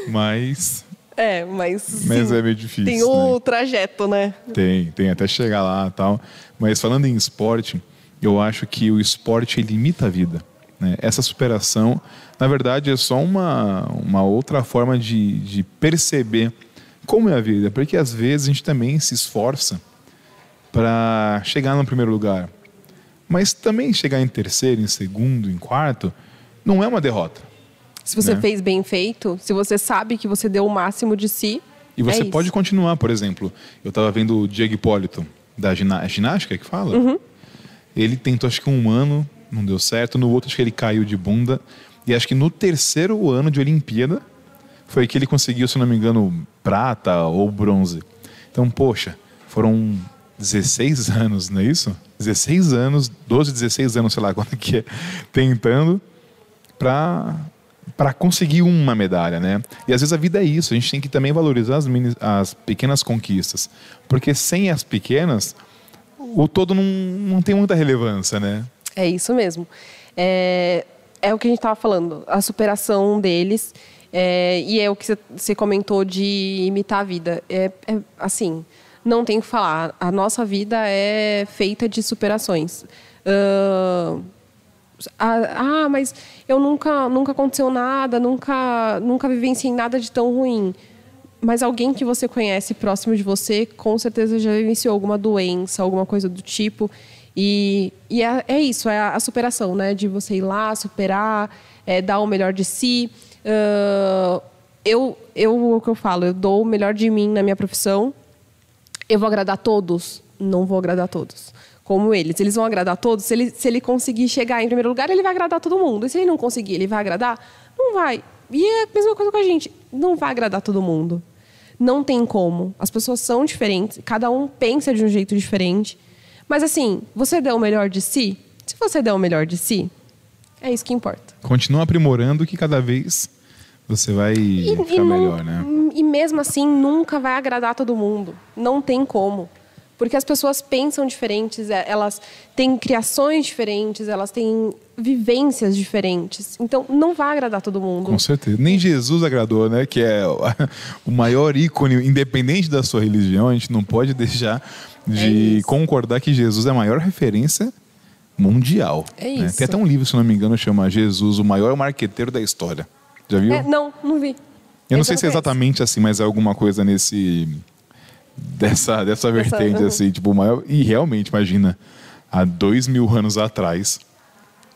mas. É, mas. Mas sim, é meio difícil. Tem o né? trajeto, né? Tem, tem até chegar lá tal. Mas falando em esporte, eu acho que o esporte limita a vida. Né? Essa superação, na verdade, é só uma, uma outra forma de, de perceber como é a vida. Porque às vezes a gente também se esforça para chegar no primeiro lugar. Mas também chegar em terceiro, em segundo, em quarto, não é uma derrota. Se você né? fez bem feito, se você sabe que você deu o máximo de si. E você é pode continuar, por exemplo. Eu estava vendo o Diego Hipólito, da é ginástica que fala. Uhum. Ele tentou, acho que um ano, não deu certo. No outro, acho que ele caiu de bunda. E acho que no terceiro ano de Olimpíada, foi que ele conseguiu, se não me engano, prata ou bronze. Então, poxa, foram 16 *laughs* anos, não é isso? 16 anos, 12, 16 anos, sei lá quanto que é, tentando para para conseguir uma medalha, né? E às vezes a vida é isso, a gente tem que também valorizar as, mini, as pequenas conquistas, porque sem as pequenas, o todo não, não tem muita relevância, né? É isso mesmo. É, é o que a gente estava falando, a superação deles, é, e é o que você comentou de imitar a vida. É, é assim, não tem o que falar, a nossa vida é feita de superações. Uh, ah, mas eu nunca, nunca aconteceu nada, nunca, nunca vivenciei nada de tão ruim. Mas alguém que você conhece próximo de você, com certeza já vivenciou alguma doença, alguma coisa do tipo. E, e é, é isso, é a, a, superação, né? De você ir lá, superar, é, dar o melhor de si. Uh, eu, eu, o que eu falo, eu dou o melhor de mim na minha profissão. Eu vou agradar todos? Não vou agradar todos como eles. Eles vão agradar todos. Se ele, se ele conseguir chegar em primeiro lugar, ele vai agradar todo mundo. E se ele não conseguir, ele vai agradar? Não vai. E é a mesma coisa com a gente. Não vai agradar todo mundo. Não tem como. As pessoas são diferentes. Cada um pensa de um jeito diferente. Mas assim, você deu o melhor de si? Se você der o melhor de si, é isso que importa. Continua aprimorando que cada vez você vai e, ficar e melhor, né? E mesmo assim, nunca vai agradar todo mundo. Não tem como. Porque as pessoas pensam diferentes, é, elas têm criações diferentes, elas têm vivências diferentes. Então, não vai agradar todo mundo. Com certeza. Nem Jesus agradou, né? Que é o *laughs* maior ícone, independente da sua religião, a gente não pode deixar de é concordar que Jesus é a maior referência mundial. É né? isso. Tem até um livro, se não me engano, chama Jesus, o maior marqueteiro da história. Já viu? É, não, não vi. Eu não sei se é exatamente assim, mas é alguma coisa nesse dessa, dessa vertente, uhum. assim, tipo, maior. E realmente, imagina, há dois mil anos atrás,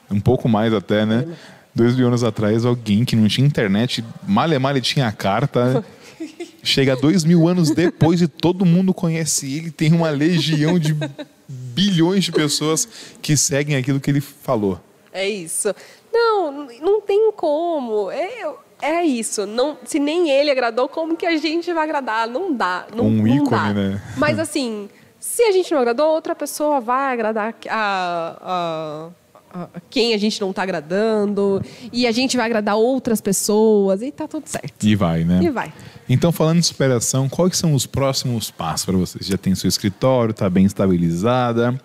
um pouco mais até, né? Dois mil anos atrás, alguém que não tinha internet, mal e mal tinha carta. *laughs* Chega dois mil anos depois e todo mundo conhece ele, tem uma legião de *laughs* bilhões de pessoas que seguem aquilo que ele falou. É isso. Não, não tem como. É, é isso. Não, se nem ele agradou, como que a gente vai agradar? Não dá. Não, um não ícone, dá. né? Mas assim, se a gente não agradou, outra pessoa vai agradar a, a, a quem a gente não está agradando e a gente vai agradar outras pessoas e tá tudo certo. E vai, né? E vai. Então, falando de superação, quais são os próximos passos para vocês? Já tem seu escritório, está bem estabilizada,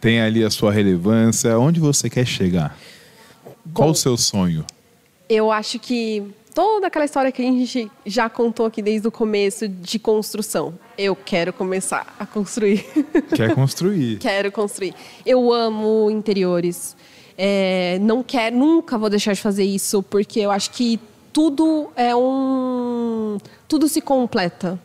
tem ali a sua relevância. Onde você quer chegar? Qual Bom, o seu sonho? Eu acho que toda aquela história que a gente já contou aqui desde o começo de construção. Eu quero começar a construir. *laughs* Quer construir. quero construir. Eu amo interiores. É, não quero, nunca vou deixar de fazer isso, porque eu acho que tudo é um. Tudo se completa.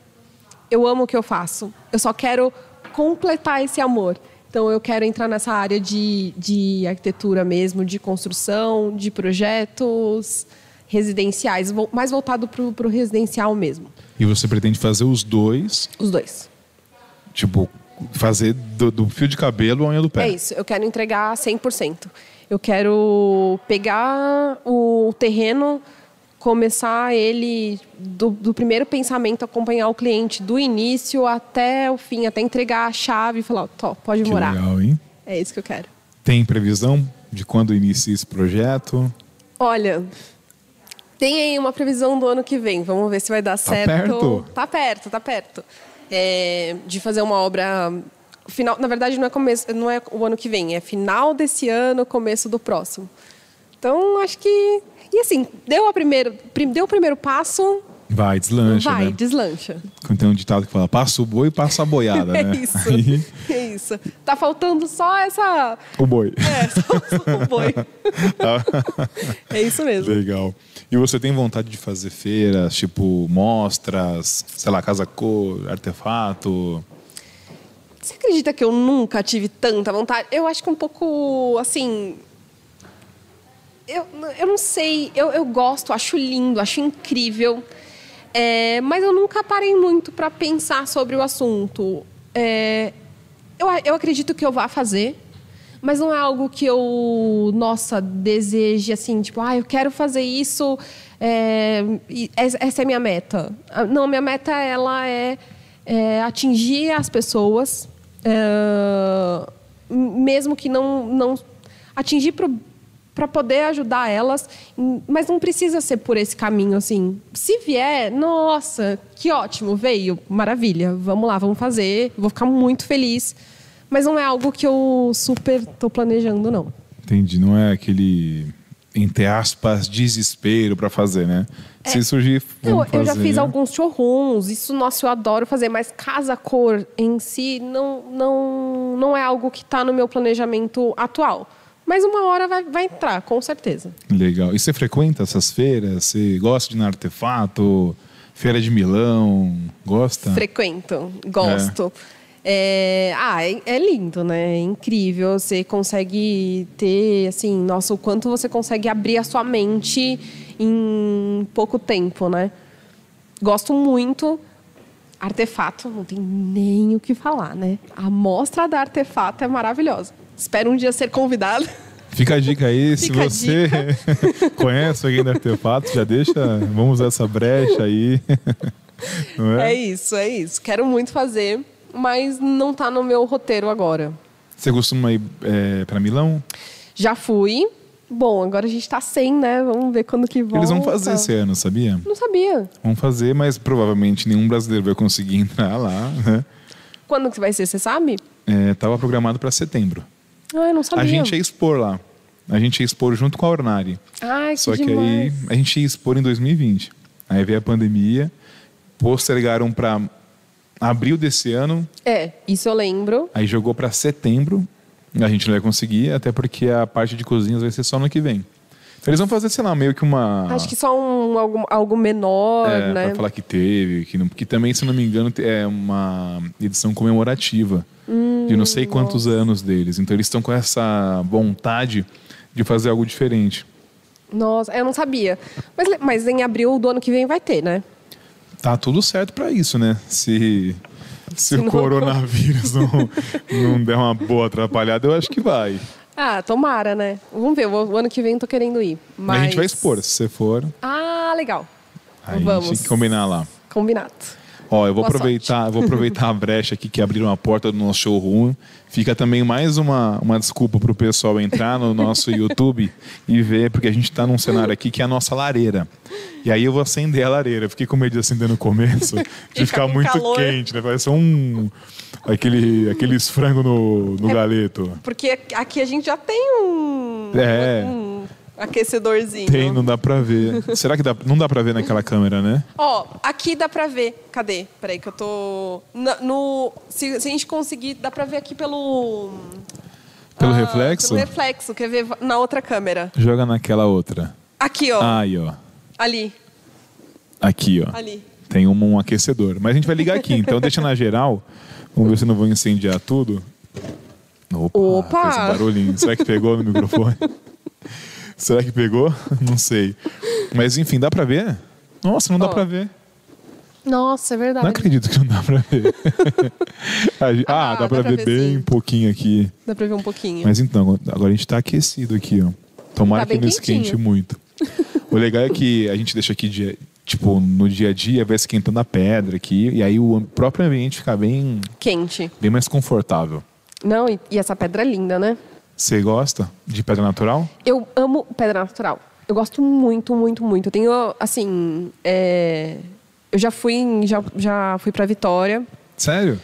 Eu amo o que eu faço. Eu só quero completar esse amor. Então, eu quero entrar nessa área de, de arquitetura mesmo, de construção, de projetos residenciais, mais voltado para o residencial mesmo. E você pretende fazer os dois, Os dois. tipo, fazer do, do fio de cabelo à unha do pé. É isso, eu quero entregar 100%. Eu quero pegar o terreno, começar ele do, do primeiro pensamento, acompanhar o cliente do início até o fim, até entregar a chave e falar, Tó, pode Que morar. legal, hein? É isso que eu quero. Tem previsão de quando inicia esse projeto? Olha, tem aí uma previsão do ano que vem. Vamos ver se vai dar certo. perto? Tá perto, tá perto. É, de fazer uma obra. Final, na verdade, não é, começo, não é o ano que vem, é final desse ano, começo do próximo. Então, acho que. E assim, deu, a primeiro, prim- deu o primeiro passo, Vai, deslancha, vai, né? deslancha. Quando Tem um ditado que fala, passa o boi e passa a boiada, *laughs* É né? isso. Aí, É isso. Tá faltando só essa. o boi. É, só o boi. *laughs* é isso mesmo. Legal. E você tem vontade de fazer feiras, tipo mostras, sei lá, casa cor, artefato? Você acredita que eu nunca tive tanta vontade? Eu acho que um pouco, assim... Eu, eu não sei, eu, eu gosto, acho lindo, acho incrível. É, mas eu nunca parei muito para pensar sobre o assunto. É, eu, eu acredito que eu vá fazer, mas não é algo que eu, nossa, deseje assim, tipo, ah, eu quero fazer isso, é, es- essa é minha meta. Ah, Não, minha meta ela é, é atingir as pessoas, é, mesmo que não, não atingir para poder ajudar elas, mas não precisa ser por esse caminho assim. Se vier, nossa, que ótimo, veio, maravilha, vamos lá, vamos fazer, vou ficar muito feliz. Mas não é algo que eu super tô planejando, não. Entendi, não é aquele, entre aspas, desespero para fazer, né? Se surgir, Eu, vamos eu já fazer. fiz alguns showrooms, isso, nossa, eu adoro fazer, mas casa-cor em si não, não, não é algo que está no meu planejamento atual. Mas uma hora vai, vai entrar, com certeza. Legal. E você frequenta essas feiras? Você gosta de ir no artefato? Feira de Milão? Gosta? Frequento, gosto. É, ah, é, é lindo, né? É incrível. Você consegue ter, assim, nossa, o quanto você consegue abrir a sua mente em pouco tempo, né? Gosto muito. Artefato, não tem nem o que falar, né? A mostra da artefato é maravilhosa. Espero um dia ser convidada. Fica a dica aí, se Fica você *laughs* conhece alguém do artefato, já deixa, vamos usar essa brecha aí. *laughs* É é? isso, é isso. Quero muito fazer, mas não tá no meu roteiro agora. Você costuma ir é, para Milão? Já fui. Bom, agora a gente tá sem, né? Vamos ver quando que volta. Eles vão fazer esse ano, sabia? Não sabia. Vão fazer, mas provavelmente nenhum brasileiro vai conseguir *laughs* entrar lá, né? Quando que vai ser, você sabe? É, tava programado para setembro. Ah, eu não sabia. A gente ia expor lá. A gente ia expor junto com a Ornari. Ai, que Só que demais. aí a gente ia expor em 2020. Aí veio a pandemia, postergaram para abril desse ano, É, isso eu lembro. aí jogou para setembro. A gente não vai conseguir, até porque a parte de cozinhas vai ser só no que vem. Eles vão fazer, sei lá, meio que uma. Acho que só um, algo, algo menor, é, né? Pra falar que teve, que, não, que também, se não me engano, é uma edição comemorativa de não sei quantos anos deles. Então eles estão com essa vontade de fazer algo diferente. Nossa, eu não sabia. Mas, mas em abril do ano que vem vai ter, né? Tá tudo certo para isso, né? Se, se, Se o não- coronavírus não, não der uma boa atrapalhada, eu acho que vai. Ah, tomara, né? Vamos ver, o ano que vem eu tô querendo ir. Mas... A gente vai expor, se você for, Ah, legal. aí a Vamos. gente tem que combinar lá. Combinado. Ó, eu vou Boa aproveitar, vou aproveitar a brecha aqui que abriram a porta do nosso showroom. Fica também mais uma, uma desculpa para o pessoal entrar no nosso *laughs* YouTube e ver, porque a gente está num cenário aqui que é a nossa lareira. E aí eu vou acender a lareira. Fiquei com medo de acender no começo, *laughs* de Fica ficar muito calor. quente, né? Parece um aquele aqueles frango no, no galeto. Porque aqui a gente já tem um, É. um aquecedorzinho. Tem, não dá pra ver. Será que dá, não dá pra ver naquela câmera, né? Ó, aqui dá pra ver. Cadê? Peraí que eu tô... Na- No, se, se a gente conseguir, dá pra ver aqui pelo... Pelo ah, reflexo? Pelo reflexo. Quer ver na outra câmera? Joga naquela outra. Aqui, ó. Aí, ó. Ali. Aqui, ó. Ali. Tem um, um aquecedor. Mas a gente vai ligar aqui, então deixa na geral. Vamos ver se não vou incendiar tudo. Opa! Opa! um barulhinho. Será que pegou no microfone? *laughs* Será que pegou? *laughs* Não sei. Mas enfim, dá pra ver? Nossa, não dá pra ver. Nossa, é verdade. Não acredito que não dá pra ver. *laughs* Ah, Ah, dá pra dá pra ver ver bem sim. pouquinho aqui. Dá pra ver um pouquinho. Mas então, agora a gente tá aquecido aqui, ó. Tomara Tá que não esquente muito. O legal é que a gente deixa aqui, dia- tipo, no dia a dia, vai esquentando a pedra aqui, e aí o próprio ambiente fica bem, Quente. bem mais confortável. Não, e, e essa pedra é linda, né? Você gosta de pedra natural? Eu amo pedra natural. Eu gosto muito, muito, muito. Eu tenho, assim... é, Eu já fui, em- já, já fui pra Vitória. Sério?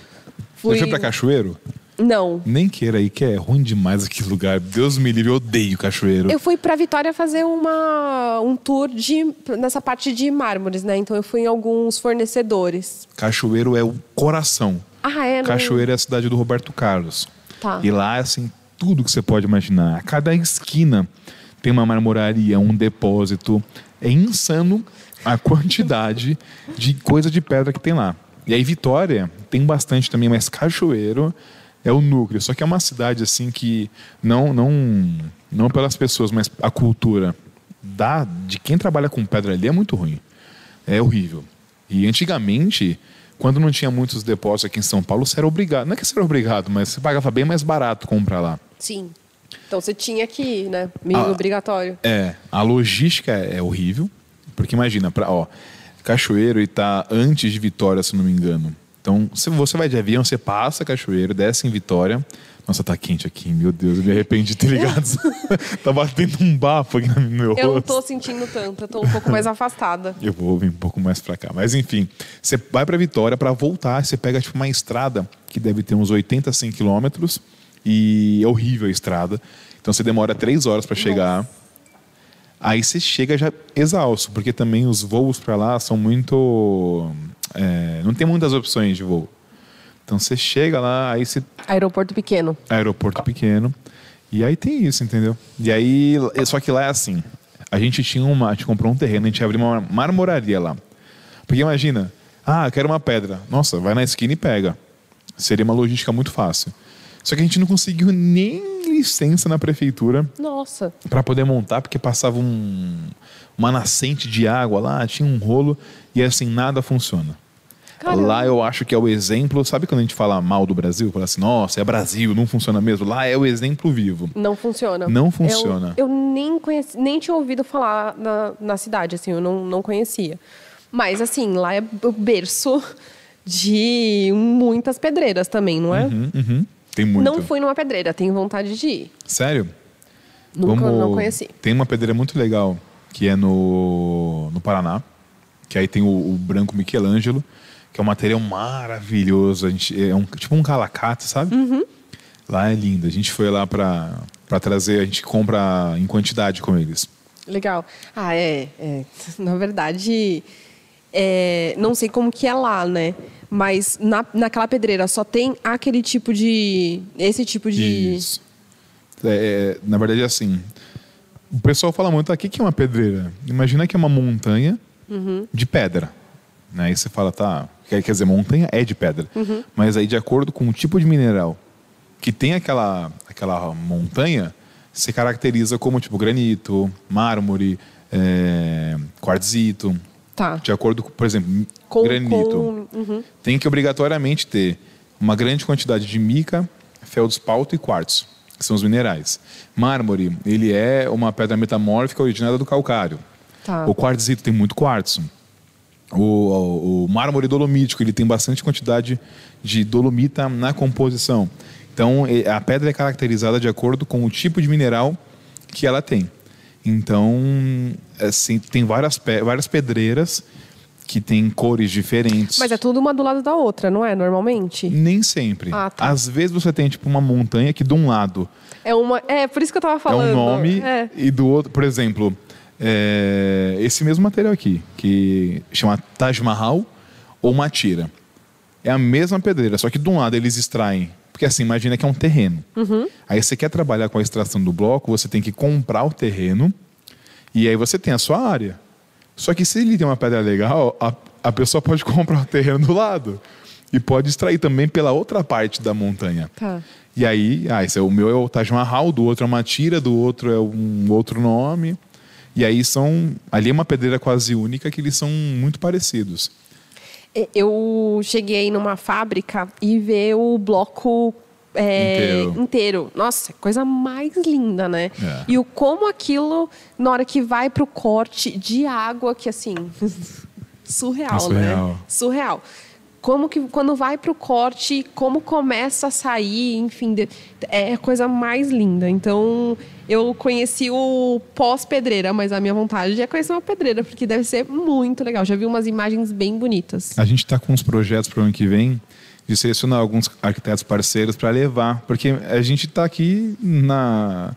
Fui- Você foi pra Cachoeiro? Não. Nem queira aí, que é ruim demais aquele lugar. Deus me livre, eu odeio Cachoeiro. Eu fui pra Vitória fazer uma, um tour de, nessa parte de mármores, né? Então eu fui em alguns fornecedores. Cachoeiro é o coração. Ah, é? Não... Cachoeiro é a cidade do Roberto Carlos. Tá. E lá, assim, tudo que você pode imaginar. A cada esquina tem uma marmoraria, um depósito. É insano a quantidade de coisa de pedra que tem lá. E aí, Vitória tem bastante também, mas Cachoeiro é o núcleo. Só que é uma cidade, assim, que não, não, não pelas pessoas, mas a cultura da, de quem trabalha com pedra ali é muito ruim. É horrível. E antigamente, quando não tinha muitos depósitos aqui em São Paulo, você era obrigado. Não é que você era obrigado, mas você pagava bem mais barato comprar lá. Sim. Então você tinha que ir, né? Meio Ah. obrigatório. É, a logística é horrível. Porque imagina, pra, ó, Cachoeiro e tá antes de Vitória, se não me engano. Então, se você vai de avião, você passa Cachoeiro, desce em Vitória. Nossa, tá quente aqui, meu Deus, eu me arrependi de ter ligado. *laughs* tá batendo um bafo aqui no meu rosto. Eu não tô sentindo tanto, eu tô um pouco mais afastada. Eu vou vir um pouco mais pra cá. Mas enfim, você vai pra Vitória pra voltar, você pega tipo uma estrada que deve ter uns 80, 100 quilômetros e é horrível a estrada. Então você demora três horas pra chegar. Aí você chega já exausto, porque também os voos pra lá são muito. é, não tem muitas opções de voo. Então você chega lá, aí você Aeroporto pequeno. aeroporto pequeno. E aí tem isso, entendeu? E aí, só que lá é assim. A gente tinha uma, a gente comprou um terreno, a gente abriu uma marmoraria lá. Porque imagina, ah, eu quero uma pedra. Nossa, vai na esquina e pega. Seria uma logística muito fácil. Só que a gente não conseguiu nem licença na prefeitura Nossa. para poder montar, porque passava um, uma nascente de água lá, tinha um rolo e assim nada funciona. Caramba. Lá eu acho que é o exemplo, sabe quando a gente fala mal do Brasil, fala assim, nossa, é Brasil, não funciona mesmo. Lá é o exemplo vivo. Não funciona. Não funciona. Eu, eu nem, conheci, nem tinha ouvido falar na, na cidade, assim, eu não, não conhecia. Mas, assim, lá é o berço de muitas pedreiras também, não é? Uhum, uhum. Tem muito. Não fui numa pedreira, tenho vontade de ir. Sério? Nunca Vamos- não conheci. Tem uma pedreira muito legal, que é no, no Paraná, que aí tem o, o branco Michelangelo, que é um material maravilhoso. A gente, é um, tipo um calacate, sabe? Uhum. Lá é lindo. A gente foi lá pra, pra trazer, a gente compra em quantidade com eles. Legal. Ah, é. é. *laughs* Na verdade, é, não sei como que é lá, né? Mas na, naquela pedreira só tem aquele tipo de. Esse tipo de. Isso. É, é, na verdade, é assim. O pessoal fala muito, ah, o que é uma pedreira? Imagina que é uma montanha Uhum. de pedra. Né? Aí você fala, tá, quer, quer dizer, montanha é de pedra. Uhum. Mas aí, de acordo com o tipo de mineral que tem aquela, aquela montanha, se caracteriza como tipo granito, mármore, é, quartzito. Tá. De acordo com, por exemplo, Com- granito com- uhum. tem que obrigatoriamente ter uma grande quantidade de mica, feldspalto e quartzo, que são os minerais. Mármore, ele é uma pedra metamórfica originada do calcário. Tá. O quartzito tem muito quartzo. O, o, o mármore dolomítico, ele tem bastante quantidade de dolomita na composição. Então, a pedra é caracterizada de acordo com o tipo de mineral que ela tem. Então, assim, tem várias, várias pedreiras que tem cores diferentes. Mas é tudo uma do lado da outra, não é? Normalmente? Nem sempre. Ah, tá. Às vezes você tem, tipo, uma montanha que de um lado... É uma... É, por isso que eu tava falando. É um nome é. e do outro... Por exemplo, é, esse mesmo material aqui, que chama Taj Mahal ou Matira. É a mesma pedreira, só que de um lado eles extraem porque assim, imagina que é um terreno. Uhum. Aí você quer trabalhar com a extração do bloco, você tem que comprar o terreno e aí você tem a sua área. Só que se ele tem uma pedra legal, a, a pessoa pode *laughs* comprar o terreno do lado. E pode extrair também pela outra parte da montanha. Tá. E aí, ah, esse é, o meu é o Taj Mahal, do outro é uma tira, do outro é um outro nome. E aí são. Ali é uma pedreira quase única que eles são muito parecidos. Eu cheguei numa fábrica e ver o bloco é, inteiro. inteiro. Nossa, coisa mais linda, né? É. E o como aquilo, na hora que vai pro corte de água, que assim. surreal, *laughs* é surreal, né? Surreal. Como que quando vai pro corte, como começa a sair, enfim, é a coisa mais linda. Então, eu conheci o pós-pedreira, mas a minha vontade é conhecer uma pedreira, porque deve ser muito legal. Já vi umas imagens bem bonitas. A gente está com uns projetos para o ano que vem de selecionar alguns arquitetos parceiros para levar, porque a gente está aqui na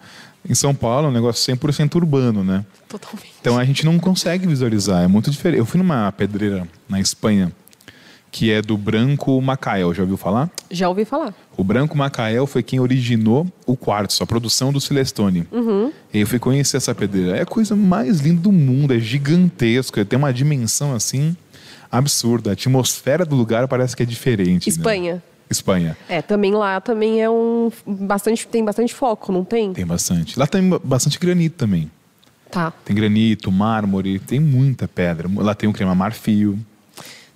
em São Paulo, é um negócio 100% urbano, né? Totalmente. Então a gente não consegue visualizar, é muito diferente. Eu fui numa pedreira na Espanha que é do Branco Macael. Já ouviu falar? Já ouvi falar. O Branco Macael foi quem originou o quartzo, a produção do Celestone. Uhum. E eu fui conhecer essa pedreira. É a coisa mais linda do mundo, é gigantesco, tem uma dimensão assim absurda. A atmosfera do lugar parece que é diferente. Né? Espanha. Né? Espanha. É, também lá também é um bastante tem bastante foco, não tem? Tem bastante. Lá tem bastante granito também. Tá. Tem granito, mármore, tem muita pedra. Lá tem um crema marfio.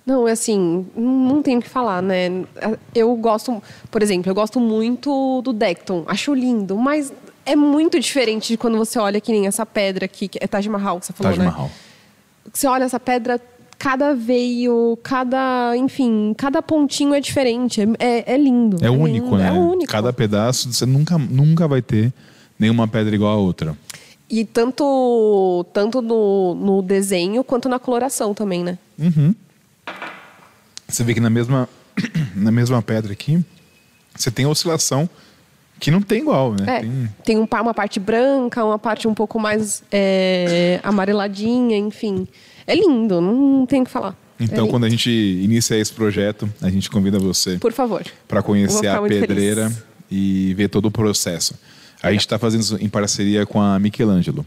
Não, é assim, não tem o que falar, né? Eu gosto, por exemplo, eu gosto muito do Decton, acho lindo, mas é muito diferente de quando você olha que nem essa pedra aqui, que é Taj Mahal, que você falou, Taj né? Mahal. Você olha essa pedra, cada veio, cada, enfim, cada pontinho é diferente, é, é, é lindo. É, é único, lindo, né? É único. Cada pedaço, você nunca, nunca vai ter nenhuma pedra igual a outra. E tanto, tanto no, no desenho quanto na coloração também, né? Uhum. Você vê que na mesma, *clears throat* na mesma pedra aqui, você tem oscilação que não tem igual, né? É, tem, tem um, uma parte branca, uma parte um pouco mais é, amareladinha, enfim. É lindo, não tem o que falar. Então, é quando a gente inicia esse projeto, a gente convida você. Por favor. Para conhecer a pedreira feliz. e ver todo o processo. A gente está fazendo isso em parceria com a Michelangelo.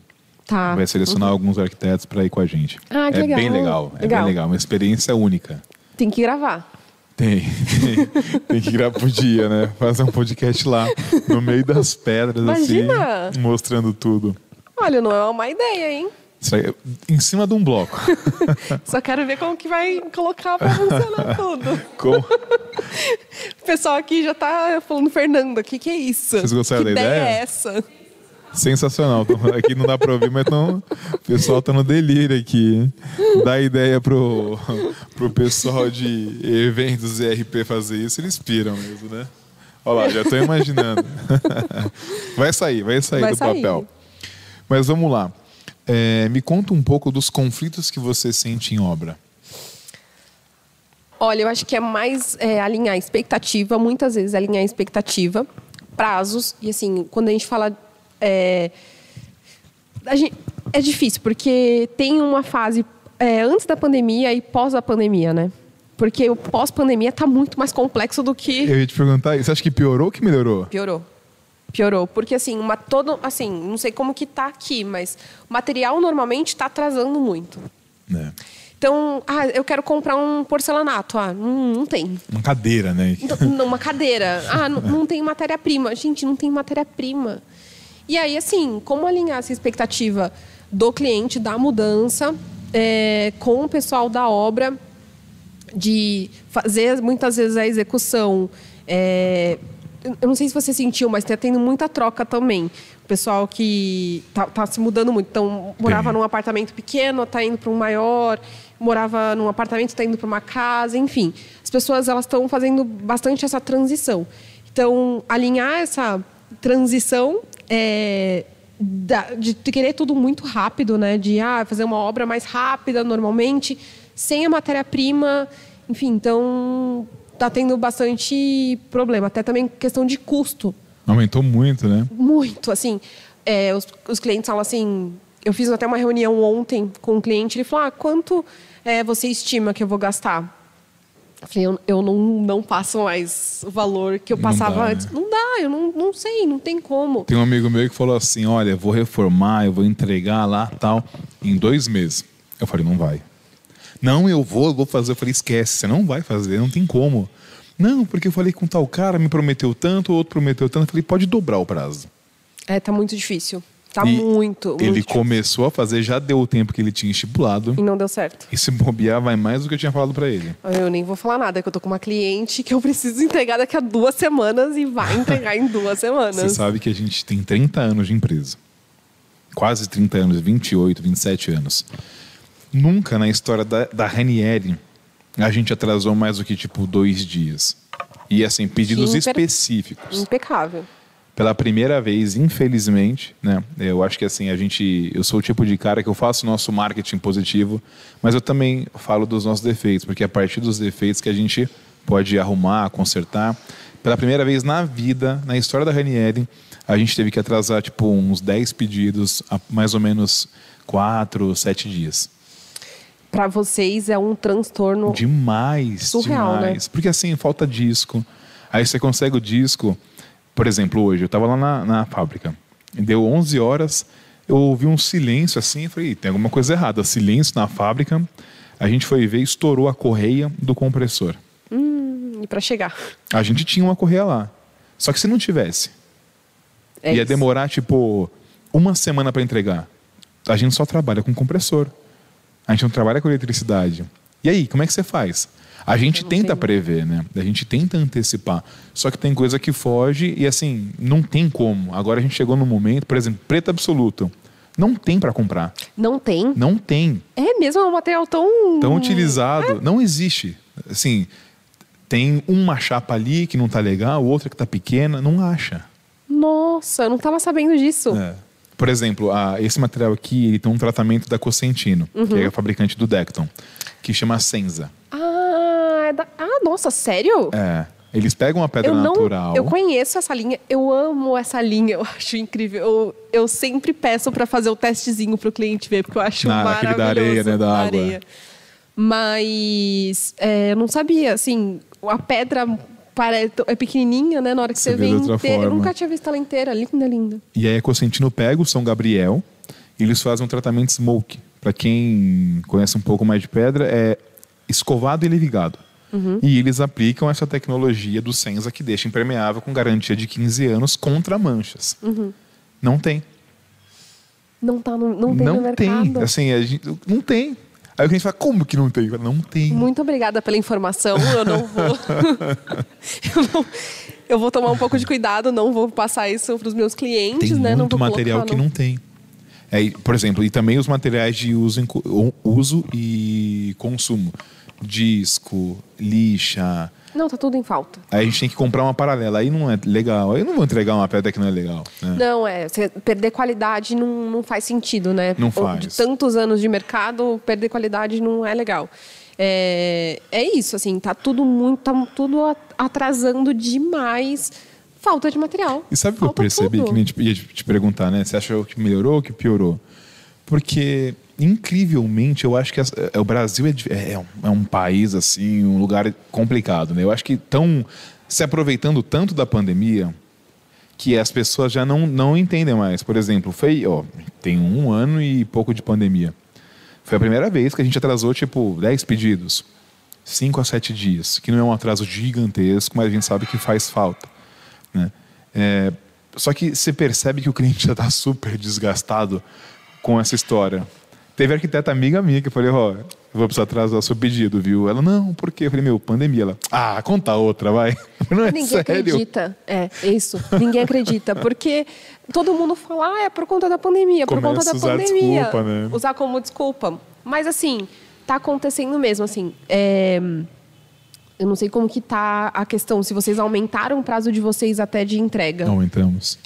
Tá. Vai selecionar uhum. alguns arquitetos para ir com a gente. Ah, que é legal. bem legal. É legal. bem legal. Uma experiência única. Tem que gravar. Tem, *laughs* tem, tem que gravar por dia, né? Fazer um podcast lá, no meio das pedras, Imagina. assim, mostrando tudo. Olha, não é uma má ideia, hein? Em cima de um bloco. *laughs* Só quero ver como que vai colocar para funcionar *laughs* tudo. Como? O pessoal aqui já tá falando, Fernando, o que, que é isso? Vocês gostaram que da ideia? ideia é essa? Sensacional. Aqui não dá para ouvir, mas não, o pessoal tá no delírio aqui. Dá ideia pro, pro pessoal de eventos e RP fazer isso, eles piram mesmo, né? Olha lá, já estou imaginando. *laughs* Vai sair, vai sair vai do sair. papel. Mas vamos lá. É, me conta um pouco dos conflitos que você sente em obra. Olha, eu acho que é mais é, alinhar expectativa, muitas vezes alinhar expectativa, prazos, e assim, quando a gente fala é, gente, é difícil, porque tem uma fase é, antes da pandemia e pós a pandemia, né? Porque o pós-pandemia está muito mais complexo do que. Eu ia te perguntar, você acha que piorou ou que melhorou? Piorou. Piorou. Porque assim, uma, todo, assim, não sei como que está aqui, mas o material normalmente está atrasando muito. É. Então, ah, eu quero comprar um porcelanato. Ah, não, não tem. Uma cadeira, né? Não, uma cadeira. Ah, não, não tem matéria-prima. Gente, não tem matéria-prima. E aí, assim, como alinhar essa expectativa do cliente, da mudança, é, com o pessoal da obra, de fazer muitas vezes a execução. É, eu não sei se você sentiu, mas está tendo muita troca também. pessoal que tá, tá se mudando muito. Então, morava Tem. num apartamento pequeno, tá indo para um maior, morava num apartamento, está indo para uma casa, enfim. As pessoas elas estão fazendo bastante essa transição. Então, alinhar essa transição é, de querer tudo muito rápido, né? De ah, fazer uma obra mais rápida normalmente, sem a matéria-prima, enfim, então tá tendo bastante problema. Até também questão de custo Aumentou muito, né? muito, assim. é, os, os clientes falam assim. Eu fiz até uma reunião ontem com um cliente. Ele falou: ah, quanto é, você estima que eu vou gastar? Eu falei: eu, eu não, não passo mais o valor que eu Não passava dá, né? antes. Não dá, eu não, não sei, não tem como. Tem um amigo meu que falou assim: olha, eu vou reformar, eu vou entregar lá tal, em dois meses. Eu falei, não vai. Não, eu vou, eu vou fazer. Eu falei, esquece, você não vai fazer, não tem como. Não, porque eu falei com tal cara, me prometeu tanto, o outro prometeu tanto. Eu falei, pode dobrar o prazo. É, tá muito difícil. Tá E muito, muito Ele difícil. começou a fazer, já deu o tempo que ele tinha estipulado. E não deu certo. E se bobear, vai mais do que eu tinha falado pra ele. Eu nem vou falar nada, que eu tô com uma cliente que eu preciso entregar daqui a duas semanas e vai entregar em duas *laughs* semanas. Você sabe que a gente tem 30 anos de empresa. Quase 30 anos, 28, 27 anos. Nunca na história da, da Ranieri a gente atrasou mais do que tipo dois dias. E assim, pedidos Imper- específicos. Impecável. Pela primeira vez, infelizmente, né? Eu acho que assim, a gente. Eu sou o tipo de cara que eu faço o nosso marketing positivo, mas eu também falo dos nossos defeitos, porque é a partir dos defeitos que a gente pode arrumar, consertar. Pela primeira vez na vida, na história da Ranieri, a gente teve que atrasar tipo uns 10 pedidos a mais ou menos 4, 7 dias. Para vocês é um transtorno Demais, Surreal, né? demais. Porque assim, falta disco. Aí você consegue o disco. Por exemplo, hoje, eu estava lá na, na fábrica. Deu 11 horas, eu ouvi um silêncio assim. Eu falei, "Ih, tem alguma coisa errada. Silêncio na fábrica. A gente foi ver, estourou a correia do compressor. Hum, e para chegar. A gente tinha uma correia lá. Só que se não tivesse, É ia isso. demorar tipo uma semana para entregar. A gente só trabalha com compressor. A gente não trabalha com eletricidade. E aí, como é que você faz? A gente tenta prever, né? A gente tenta antecipar. Só que tem coisa que foge e assim, não tem como. Agora a gente chegou no momento, por exemplo, preto absoluto. Não tem para comprar. Não tem? Não tem. É mesmo, é um material tão. Tão utilizado. Não existe. Assim, tem uma chapa ali que não tá legal, outra que tá pequena, não acha. Nossa, eu não tava sabendo disso. É. Por exemplo, a- esse material aqui ele tem um tratamento da Cosentino, que Uhum. é a fabricante do Decton, que chama Senza. Ah, da- ah, nossa, sério? É. Eles pegam a pedra Eu não, natural. eu conheço essa linha, eu amo essa linha, eu acho incrível. Eu, eu sempre peço para fazer o testezinho pro cliente ver, porque eu acho Na- maravilhoso. da areia, né, da água. Mas é, eu não sabia, assim, a pedra é pequenininha, né? Na hora que Você você, vê inteira. Eu nunca tinha visto ela inteira, linda, linda. E aí a Cosentino pega o São Gabriel e eles fazem um tratamento smoke. Para quem conhece um pouco mais de pedra, é escovado e levigado. Uhum. E eles aplicam essa tecnologia do Senza que deixa impermeável com garantia de 15 anos contra manchas. Uhum. Não tem. Não tá no, não tem no não mercado. tem. Assim, a gente, não tem. Aí a gente fala, como que não tem? Não tem. Muito obrigada pela informação. Eu não vou. *laughs* eu, não- eu vou tomar um pouco de cuidado, não vou passar isso para os meus clientes, Tem né? não muito vou material colocar que no- não tem. É, por exemplo, e também os materiais de uso, uso e consumo. Disco, lixa. Não, tá tudo em falta. Aí a gente tem que comprar uma paralela. Aí não é legal. Aí eu não vou entregar uma pedra que não é legal. né? Não, é. Você perder qualidade não, não faz sentido, né? Não Ou faz. De tantos anos de mercado, perder qualidade não é legal. É, é isso, assim, tá tudo muito. Tá tudo atrasando demais. Falta de material. E sabe o que eu percebi? tudo. Que nem te, ia te perguntar, né? Você achou que melhorou ou que piorou? Porque, incrivelmente, eu acho que as- é, o Brasil é, é um, é um país, assim, um lugar complicado, né? Eu acho que estão se aproveitando tanto da pandemia que as pessoas já não, não entendem mais. Por exemplo, foi, ó, tem um ano e pouco de pandemia. Foi a primeira vez que a gente atrasou, tipo, 10 pedidos. 5 a 7 dias. Que não é um atraso gigantesco, mas a gente sabe que faz falta. Né? É, só que você percebe que o cliente já está super desgastado com essa história. Teve arquiteta amiga minha que eu falei, ó, vou precisar atrasar seu pedido, viu? Ela, não, por quê? Eu falei, meu, pandemia. Ela, ah, conta outra, vai. *laughs* Não é Ninguém sério. acredita. É, isso. Ninguém acredita. Porque todo mundo fala, ah, é por conta da pandemia, por Começa conta da usar pandemia. desculpa, né? Usar como desculpa. Mas assim, tá acontecendo mesmo, assim. é, Eu não sei como que tá a questão, se vocês aumentaram o prazo de vocês até de entrega. Não entramos.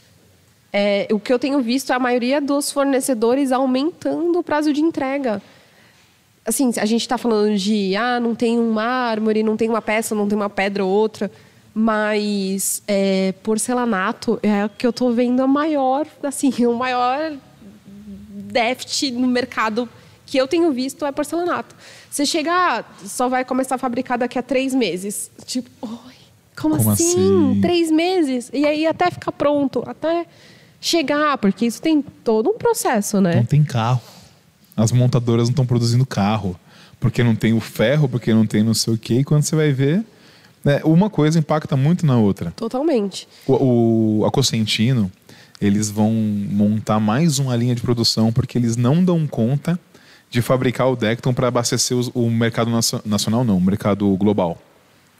É, o que eu tenho visto é a maioria dos fornecedores aumentando o prazo de entrega. Assim, a gente está falando de, ah, não tem um mármore, não tem uma peça, não tem uma pedra ou outra, mas é, porcelanato é o que eu estou vendo a maior, assim, *laughs* o maior déficit no mercado que eu tenho visto é porcelanato. Você chega, só vai começar a fabricar daqui a três meses. Tipo, oi, como, Como assim? assim? Três meses? E aí até ficar pronto, até chegar, porque isso tem todo um processo, né? Não tem carro. As montadoras não estão produzindo carro. Porque não tem o ferro, porque não tem não sei o quê. E quando você vai ver, né, uma coisa impacta muito na outra. Totalmente. O, o, a Cosentino, eles vão montar mais uma linha de produção porque eles não dão conta de fabricar o Decton para abastecer os- o mercado nacio- nacional, não, o mercado global.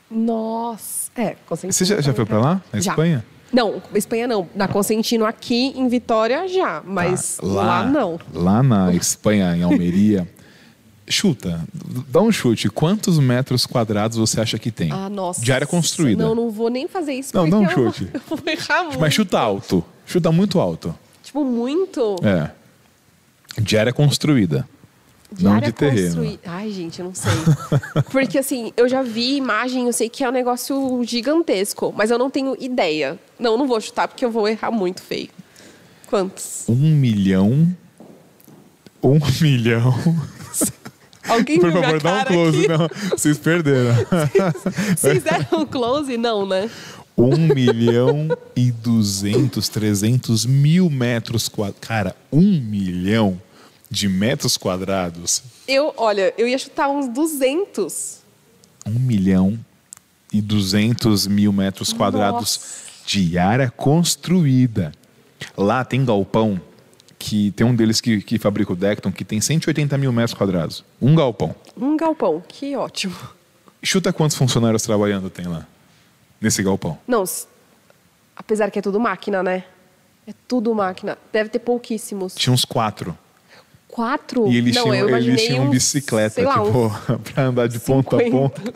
Nossa. É. Você já, já foi para lá, na Já. Espanha? Não, Espanha não. Na Consentino aqui em Vitória já, mas Tá, lá, não. Lá na Espanha, em Almeria. chuta, dá um chute. Quantos metros quadrados você acha que tem? Ah, nossa. De área construída. Não, não vou nem fazer isso. Não, dá um chute. Eu *laughs* vou errar muito. Mas chuta alto. Chuta muito alto. Tipo, muito. É. De área construída. Não área de terreno. construí- Ai, gente, eu não sei. *laughs* Porque assim, eu já vi imagem, eu sei que é um negócio gigantesco, mas eu não tenho ideia. Não, não vou chutar porque eu vou errar muito feio. Quantos? Um milhão. Um *laughs* milhão. Alguém Por favor, dá um close. aqui? Não, vocês perderam. *laughs* Vocês deram um close? Não, né? Um milhão e duzentos, trezentos mil metros quadrados. Cara, um milhão de metros quadrados. Eu, olha, eu ia chutar uns 200. Um milhão e duzentos mil metros quadrados de área construída. Lá tem galpão que tem um deles que, que fabrica o Decton que tem 180 mil metros quadrados. Um galpão. Um galpão, que ótimo. Chuta quantos funcionários trabalhando tem lá nesse galpão. Não, apesar que é tudo máquina, né? É tudo máquina. Deve ter pouquíssimos. Tinha uns quatro. Quatro? E eles Não, tinham, eu eles tinham uns, bicicleta, lá, tipo, *laughs* pra andar de ponta a 50. ponta.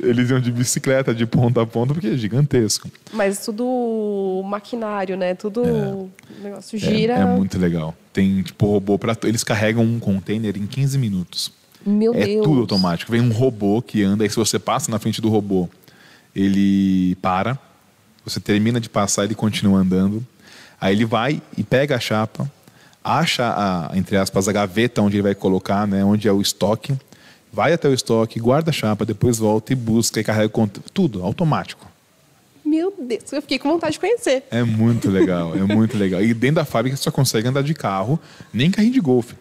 Eles iam de bicicleta de ponta a ponta, porque é gigantesco. Mas tudo maquinário, né? Tudo o negócio É, gira. é muito legal. Tem, tipo, robô para Eles carregam um container em 15 minutos. Meu é Deus. tudo automático. Vem um robô que anda, e se você passa na frente do robô, ele para. Você termina de passar, ele continua andando. Aí ele vai e pega a chapa, acha, a, entre aspas, a gaveta onde ele vai colocar, né, onde é o estoque, vai até o estoque, guarda a chapa, depois volta e busca e carrega. Tudo, automático. Meu Deus, eu fiquei com vontade de conhecer. É muito legal, é muito legal. E dentro da fábrica você só consegue andar de carro, nem carrinho de golfe.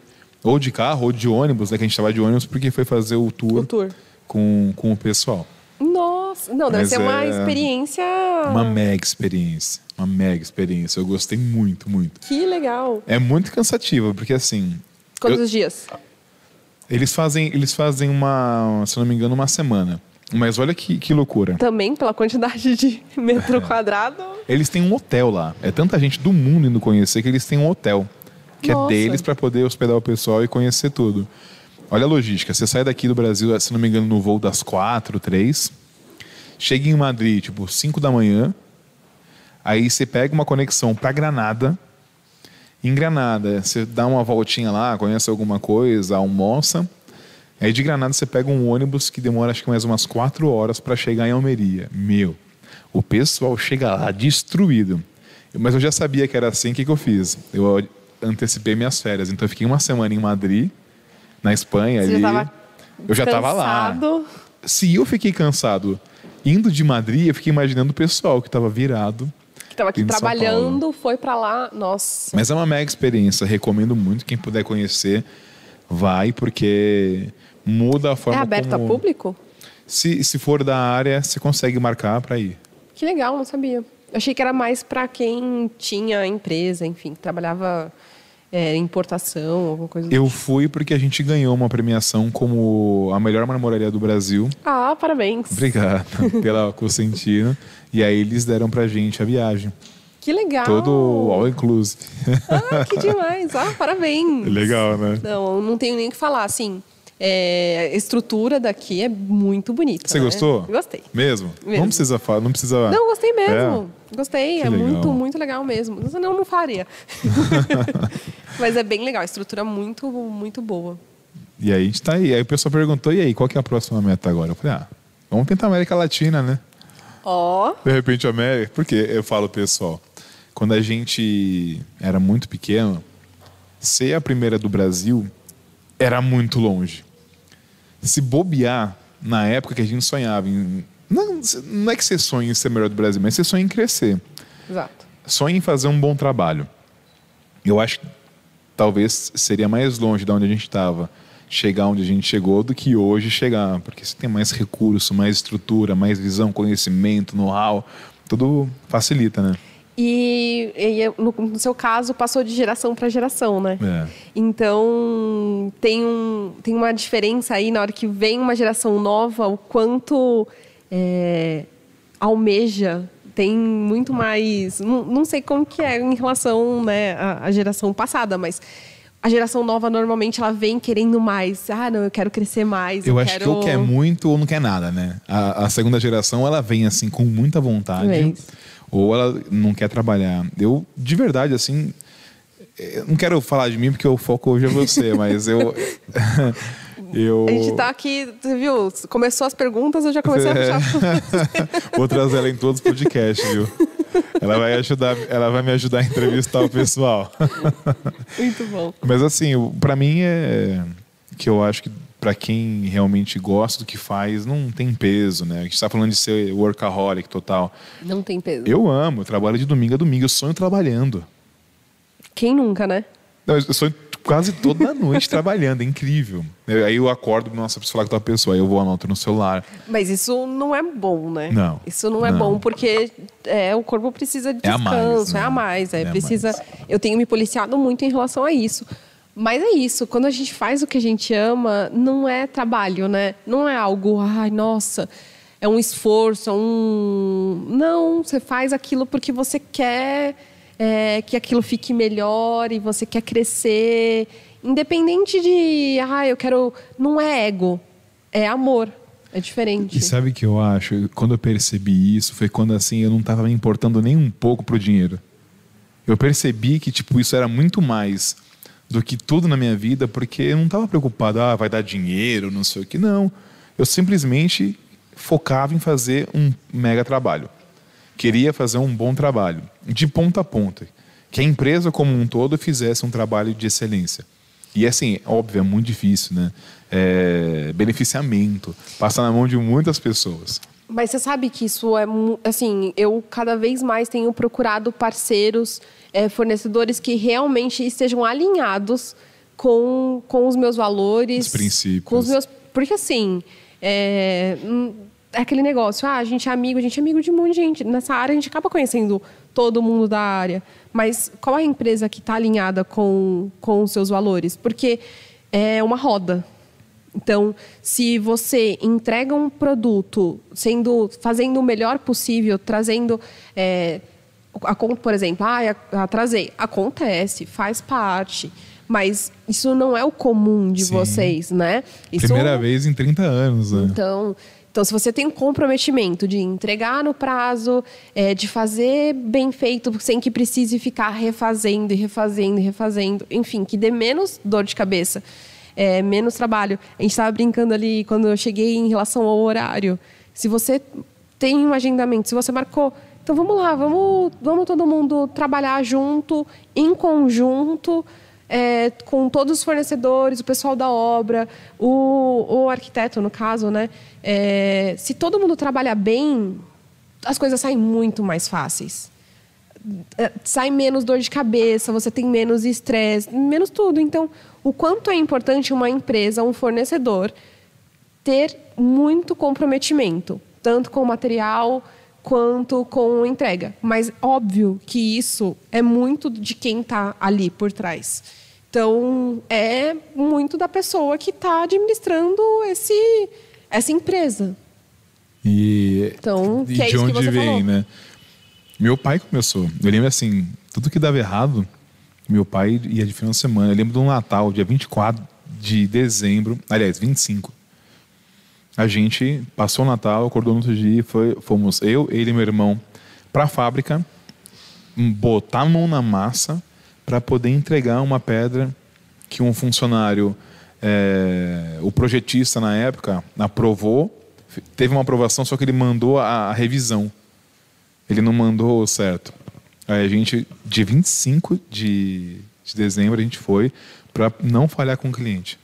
Ou de carro, ou de ônibus, né? Que a gente estava de ônibus porque foi fazer o tour, O tour. Com, com o pessoal. Nossa, não, deve Mas ser uma é- experiência. Uma mega experiência. Uma mega experiência. Eu gostei muito, muito. Que legal. É muito cansativo, porque assim. Quantos eu- dias? eles fazem, eles fazem uma, se não me engano, uma semana. Mas olha que, que loucura. Também pela quantidade de *laughs* metro quadrado. Eles têm um hotel lá. É tanta gente do mundo indo conhecer que eles têm um hotel. Que Nossa. é deles para poder hospedar o pessoal e conhecer tudo. Olha a logística. Você sai daqui do Brasil, se não me engano, no voo das quatro, três. Chega em Madrid, tipo, 5 da manhã. Aí você pega uma conexão para Granada. Em Granada, você dá uma voltinha lá, conhece alguma coisa, almoça. Aí de Granada você pega um ônibus que demora acho que mais umas quatro horas para chegar em Almeria. Meu, o pessoal chega lá destruído. Mas eu já sabia que era assim, o que, que eu fiz? Eu antecipei minhas férias. Então eu fiquei uma semana em Madrid, na Espanha. Você já ali. tava eu já estava lá. Se eu fiquei cansado indo de Madrid, eu fiquei imaginando o pessoal que estava virado. Que tava aqui trabalhando, foi pra lá. Nossa. Mas é uma mega experiência, recomendo muito. Quem puder conhecer, vai, porque muda a É forma aberto como... a público? Se, se for da área, você consegue marcar para ir. Que legal, não sabia. Eu achei que era mais pra quem tinha empresa, enfim, que trabalhava é, importação, alguma coisa Eu tipo. fui porque a gente ganhou uma premiação como a melhor marmoraria do Brasil. Ah, parabéns. Obrigado *laughs* pela Cosentino. E aí eles deram pra gente a viagem. Que legal. Todo all inclusive. Ah, que demais. Ah, parabéns. *laughs* Legal, né? Não, não tenho nem o que falar, assim. É, a estrutura daqui é muito bonita. Você né? gostou? Gostei. Mesmo? Mesmo. Não precisa falar, não precisa. Não, gostei mesmo. Gostei, Que é legal. muito, muito legal mesmo. Não, não faria. *laughs* Mas é bem legal, a estrutura é muito, muito boa. E aí a gente tá aí. Aí o pessoal perguntou: e aí, qual que é a próxima meta agora? Eu falei: ah, vamos tentar América Latina, né? Ó, De repente, América. Porque eu falo, pessoal, quando a gente era muito pequeno, ser a primeira do Brasil era muito longe. Se bobear, na época que a gente sonhava em. Não, não é que você sonha em ser melhor do Brasil, mas você sonha em crescer. exato. Sonha em fazer um bom trabalho. Eu acho que talvez seria mais longe de onde a gente estava chegar onde a gente chegou do que hoje chegar, porque você tem mais recurso, mais estrutura, mais visão, conhecimento, know-how, tudo facilita, né? E, e no, no seu caso, passou de geração para geração, né? É. Então, tem, um, tem uma diferença aí na hora que vem uma geração nova, o quanto é, almeja tem muito mais. Não, não sei como que é em relação né, à, à geração passada, mas a geração nova normalmente ela vem querendo mais. Ah, não, eu quero crescer mais. Eu, Eu, acho quero... que ou quer muito ou não quer nada, né? A, a segunda geração, ela vem assim com muita vontade. Ou ela não quer trabalhar. Eu, de verdade, assim, eu não quero falar de mim porque o foco hoje é você, *laughs* mas eu. *laughs* eu A gente tá aqui, viu? Começou as perguntas, eu já comecei É. a puxar. *laughs* Vou trazer ela em todos os podcasts, viu? Ela vai ajudar, ela vai me ajudar a entrevistar o pessoal. Muito bom. Mas assim, pra mim é que eu acho que pra quem realmente gosta do que faz, não tem peso, né? A gente tá falando de ser workaholic total. Não tem peso. Eu amo, eu trabalho de domingo a domingo, eu sonho trabalhando. Quem nunca, né? Não, eu sonho quase toda *laughs* noite trabalhando, é incrível. Eu- Aí eu acordo, nossa, preciso falar com tal pessoa, aí eu vou anoto no celular. Mas isso não é bom, né? Não. Isso não é Não. bom, porque é, o corpo precisa de É a descanso, mais, né? é a mais. É, É a precisa. mais. Eu tenho me policiado muito em relação a isso. Mas é isso, quando a gente faz o que a gente ama, não é trabalho, né? Não é algo, ai, nossa, é um esforço, é um. Não, você faz aquilo porque você quer é, que aquilo fique melhor e você quer crescer. Independente de, ah, eu quero. Não é ego, é amor. É diferente. E sabe o que eu acho? Quando eu percebi isso, foi quando assim eu não estava me importando nem um pouco pro dinheiro. Eu percebi que tipo isso era muito mais do que tudo na minha vida, porque eu não estava preocupado, ah, vai dar dinheiro, não sei o que, não. Eu simplesmente focava em fazer um mega trabalho. Queria fazer um bom trabalho, de ponta a ponta. Que a empresa como um todo fizesse um trabalho de excelência. E assim, óbvio, é muito difícil, né? É, beneficiamento, passa na mão de muitas pessoas. Mas você sabe que isso é assim, eu cada vez mais tenho procurado parceiros, eh, fornecedores que realmente estejam alinhados com, com os meus valores, Os princípios. com os meus, porque assim é, hum, é aquele negócio, ah, a gente é amigo, a gente é amigo de um monte de gente nessa área, a gente acaba conhecendo todo mundo da área, mas qual é a empresa que está alinhada com com os seus valores? Porque é uma roda. Então, se você entrega um produto sendo, fazendo o melhor possível, trazendo, é, a, por exemplo, ah, eu atrasei, acontece, faz parte, mas isso não é o comum de Sim. vocês, né? Isso, Primeira vez em 30 anos, né? então, então, se você tem um comprometimento de entregar no prazo, é, de fazer bem feito, sem que precise ficar refazendo e refazendo e refazendo, enfim, que dê menos dor de cabeça, é, menos trabalho. A gente estava brincando ali quando eu cheguei em relação ao horário. Se você tem um agendamento, se você marcou, então vamos lá, vamos, vamos todo mundo trabalhar junto, em conjunto é, com todos os fornecedores, o pessoal da obra, o, o arquiteto, no caso, né? É, se todo mundo trabalha bem, as coisas saem muito mais fáceis. É, Sai menos dor de cabeça, você tem menos estresse, menos tudo. Então, o quanto é importante uma empresa, um fornecedor, ter muito comprometimento, tanto com o material quanto com entrega. Mas óbvio que isso é muito de quem está ali por trás. Então, é muito da pessoa que está administrando esse, essa empresa. E, Então, e é de onde vem, falou. né? Meu pai começou. Eu lembro assim, tudo que dava errado, meu pai ia de final de semana. Eu lembro do Natal, dia 24 de dezembro, aliás, 25. A gente passou o Natal, acordou no outro dia, foi, fomos eu, ele e meu irmão para a fábrica, botar a mão na massa para poder entregar uma pedra que um funcionário, é, o projetista na época, aprovou. Teve uma aprovação, só que ele mandou a, a revisão. Ele não mandou certo. Aí a gente, dia 25 de, de dezembro, a gente foi para não falhar com o cliente.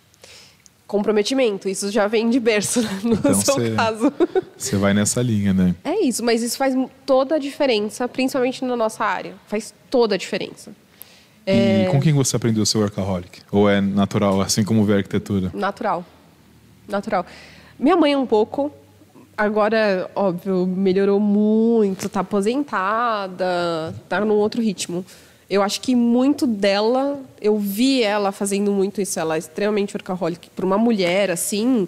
Comprometimento, isso já vem de berço né, no Então, seu você- caso. Você vai nessa linha, né? É isso, mas isso faz toda a diferença, principalmente na nossa área. Faz toda a diferença. E com quem você aprendeu o seu workaholic? Ou é natural, assim como ver arquitetura? Natural. Natural. Minha mãe é um pouco. Agora, óbvio, melhorou muito, tá aposentada, tá num outro ritmo. Eu acho que muito dela, eu vi ela fazendo muito isso. Ela é extremamente workaholic. Para uma mulher, assim,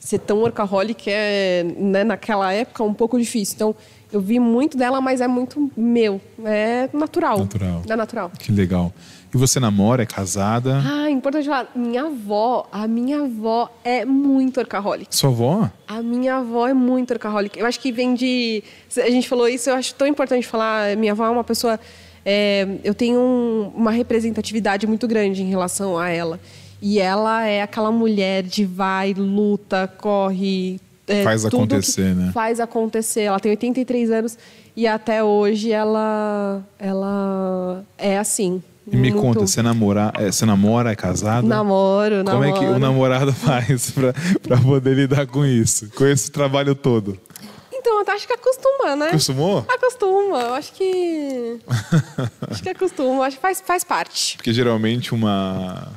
ser tão workaholic é, né, naquela época, um pouco difícil. Então, eu vi muito dela, mas é muito meu. É natural. Natural. É natural. Que legal. E você namora, é casada? Ah, importante falar. Minha avó, a minha avó é muito workaholic. Sua avó? A minha avó é muito workaholic. Eu acho que vem de. A gente falou isso, eu acho tão importante falar. Minha avó é uma pessoa. É, eu tenho um- uma representatividade muito grande em relação a ela. E ela é aquela mulher de vai, luta, corre. é, Faz acontecer, né? Faz acontecer. Ela tem 83 anos e até hoje ela, ela é assim. E me muito- conta, você namora, é, você namora, é casada? Namoro, Como namoro. é que o namorado *laughs* faz pra poder lidar com isso? Com esse trabalho todo? Eu acho que acostuma, né? Acostumou? Acostuma, eu acho que. *laughs* acho que acostuma, acho que faz, faz parte. Porque geralmente uma,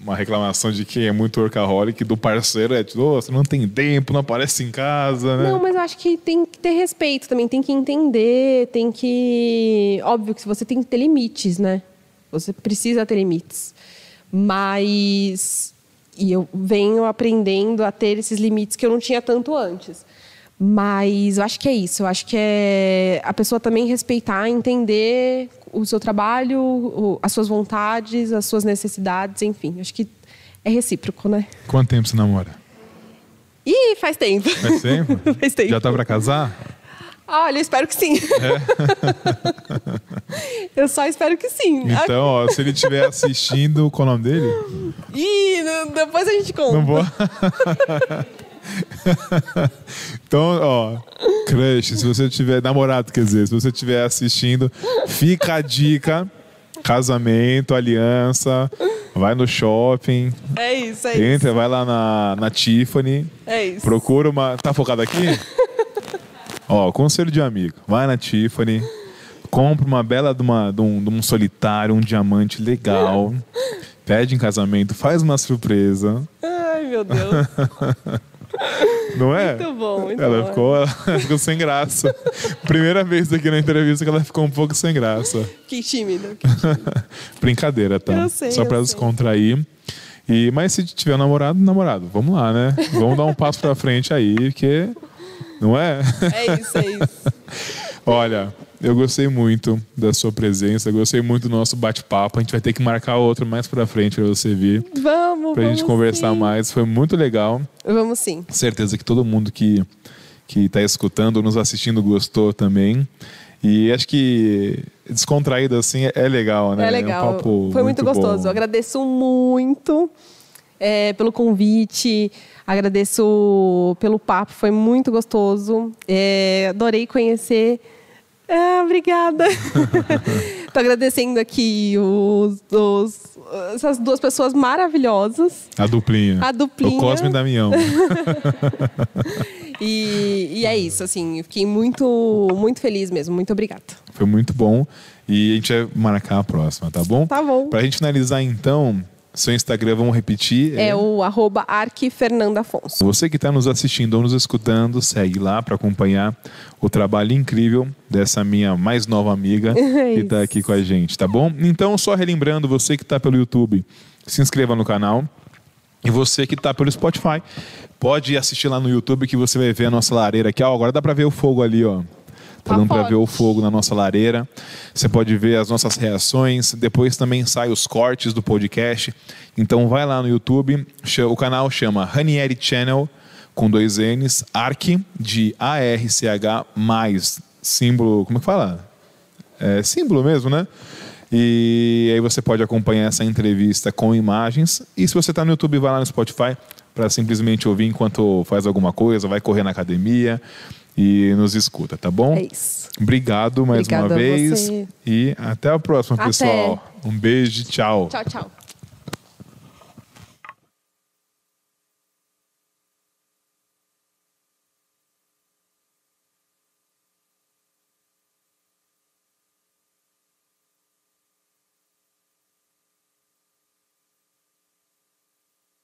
uma reclamação de quem é muito workaholic do parceiro é tipo, "Ô, você não tem tempo, não aparece em casa, né? Não, mas eu acho que tem que ter respeito também, tem que entender, tem que. Óbvio que você tem que ter limites, né? Você precisa ter limites. Mas. E eu venho aprendendo a ter esses limites que eu não tinha tanto antes. Mas eu acho que é isso. Eu acho que é a pessoa também respeitar, entender o seu trabalho, as suas vontades, as suas necessidades, enfim. Acho que é recíproco, né? Quanto tempo você namora? Ih, faz tempo. Faz tempo? *laughs* Faz tempo. Já tá pra casar? Olha, eu espero que sim. *laughs* eu só espero que sim. Então, ó, se ele estiver assistindo, qual é o nome dele? Ih, depois a gente conta. Não vou. *laughs* *laughs* então, ó, crush, se você tiver namorado, quer dizer, se você estiver assistindo, fica a dica: casamento, aliança, vai no shopping, É isso, é isso. entra, vai lá na, na Tiffany, É isso. procura uma. Tá focado aqui? *laughs* Ó, conselho de amigo: vai na Tiffany, compra uma bela de, uma, de, um, de um solitário, um diamante legal, *laughs* pede em casamento, faz uma surpresa. Ai, meu Deus. Não é? Muito bom, muito ela bom. Ficou, ela *laughs* ficou sem graça. Primeira vez aqui na entrevista que ela ficou um pouco sem graça. Que tímido. *laughs* Brincadeira, tá? Eu sei, Só pra descontrair. E, mas se tiver namorado, namorado, vamos lá, né? Vamos dar um passo pra frente aí, porque. Não é? É isso, é isso. *laughs* Olha, eu gostei muito da sua presença, gostei muito do nosso bate-papo. A gente vai ter que marcar outro mais pra frente pra você vir, Vamos, pra vamos. gente conversar sim. mais. Foi muito legal. Vamos sim. certeza que todo mundo que que está escutando, nos assistindo gostou também. E acho que descontraído assim é, é legal, né? É legal. Um papo Foi muito, gostoso. bom. Eu agradeço muito é, pelo convite. Agradeço pelo papo. Foi muito gostoso. É, adorei conhecer. Ah, obrigada. *laughs* Tô agradecendo aqui os, os- essas duas pessoas maravilhosas. A duplinha. A duplinha. O Cosme e Damião. *laughs* E, e é isso, assim, fiquei muito, muito feliz mesmo. Muito obrigada. Foi muito bom. E a gente vai marcar a próxima, tá bom? Tá bom. Pra gente finalizar então, Seu Instagram, vamos repetir. É, é o arroba Afonso. Você que está nos assistindo ou nos escutando, segue lá para acompanhar o trabalho incrível dessa minha mais nova amiga *laughs* que está aqui com a gente, tá bom? Então, só relembrando, você que está pelo YouTube, se inscreva no canal. E você que está pelo Spotify, pode assistir lá no YouTube que você vai ver a nossa lareira aqui. Ó, agora dá para ver o fogo ali, ó. Tá dando para ver o fogo na nossa lareira. Você pode ver as nossas reações. Depois também sai os cortes do podcast. Então vai lá no YouTube. O canal chama Ranieri Channel com dois N's, ARC de A-R-C-H mais símbolo. Como é que fala? É símbolo mesmo, né? E aí você pode acompanhar essa entrevista com imagens. E se você está no YouTube, vai lá no Spotify para simplesmente ouvir enquanto faz alguma coisa, vai correr na academia e nos escuta, tá bom? É isso. Obrigado mais Obrigada uma vez e até a próxima, até. pessoal. Um beijo, tchau. Tchau, tchau.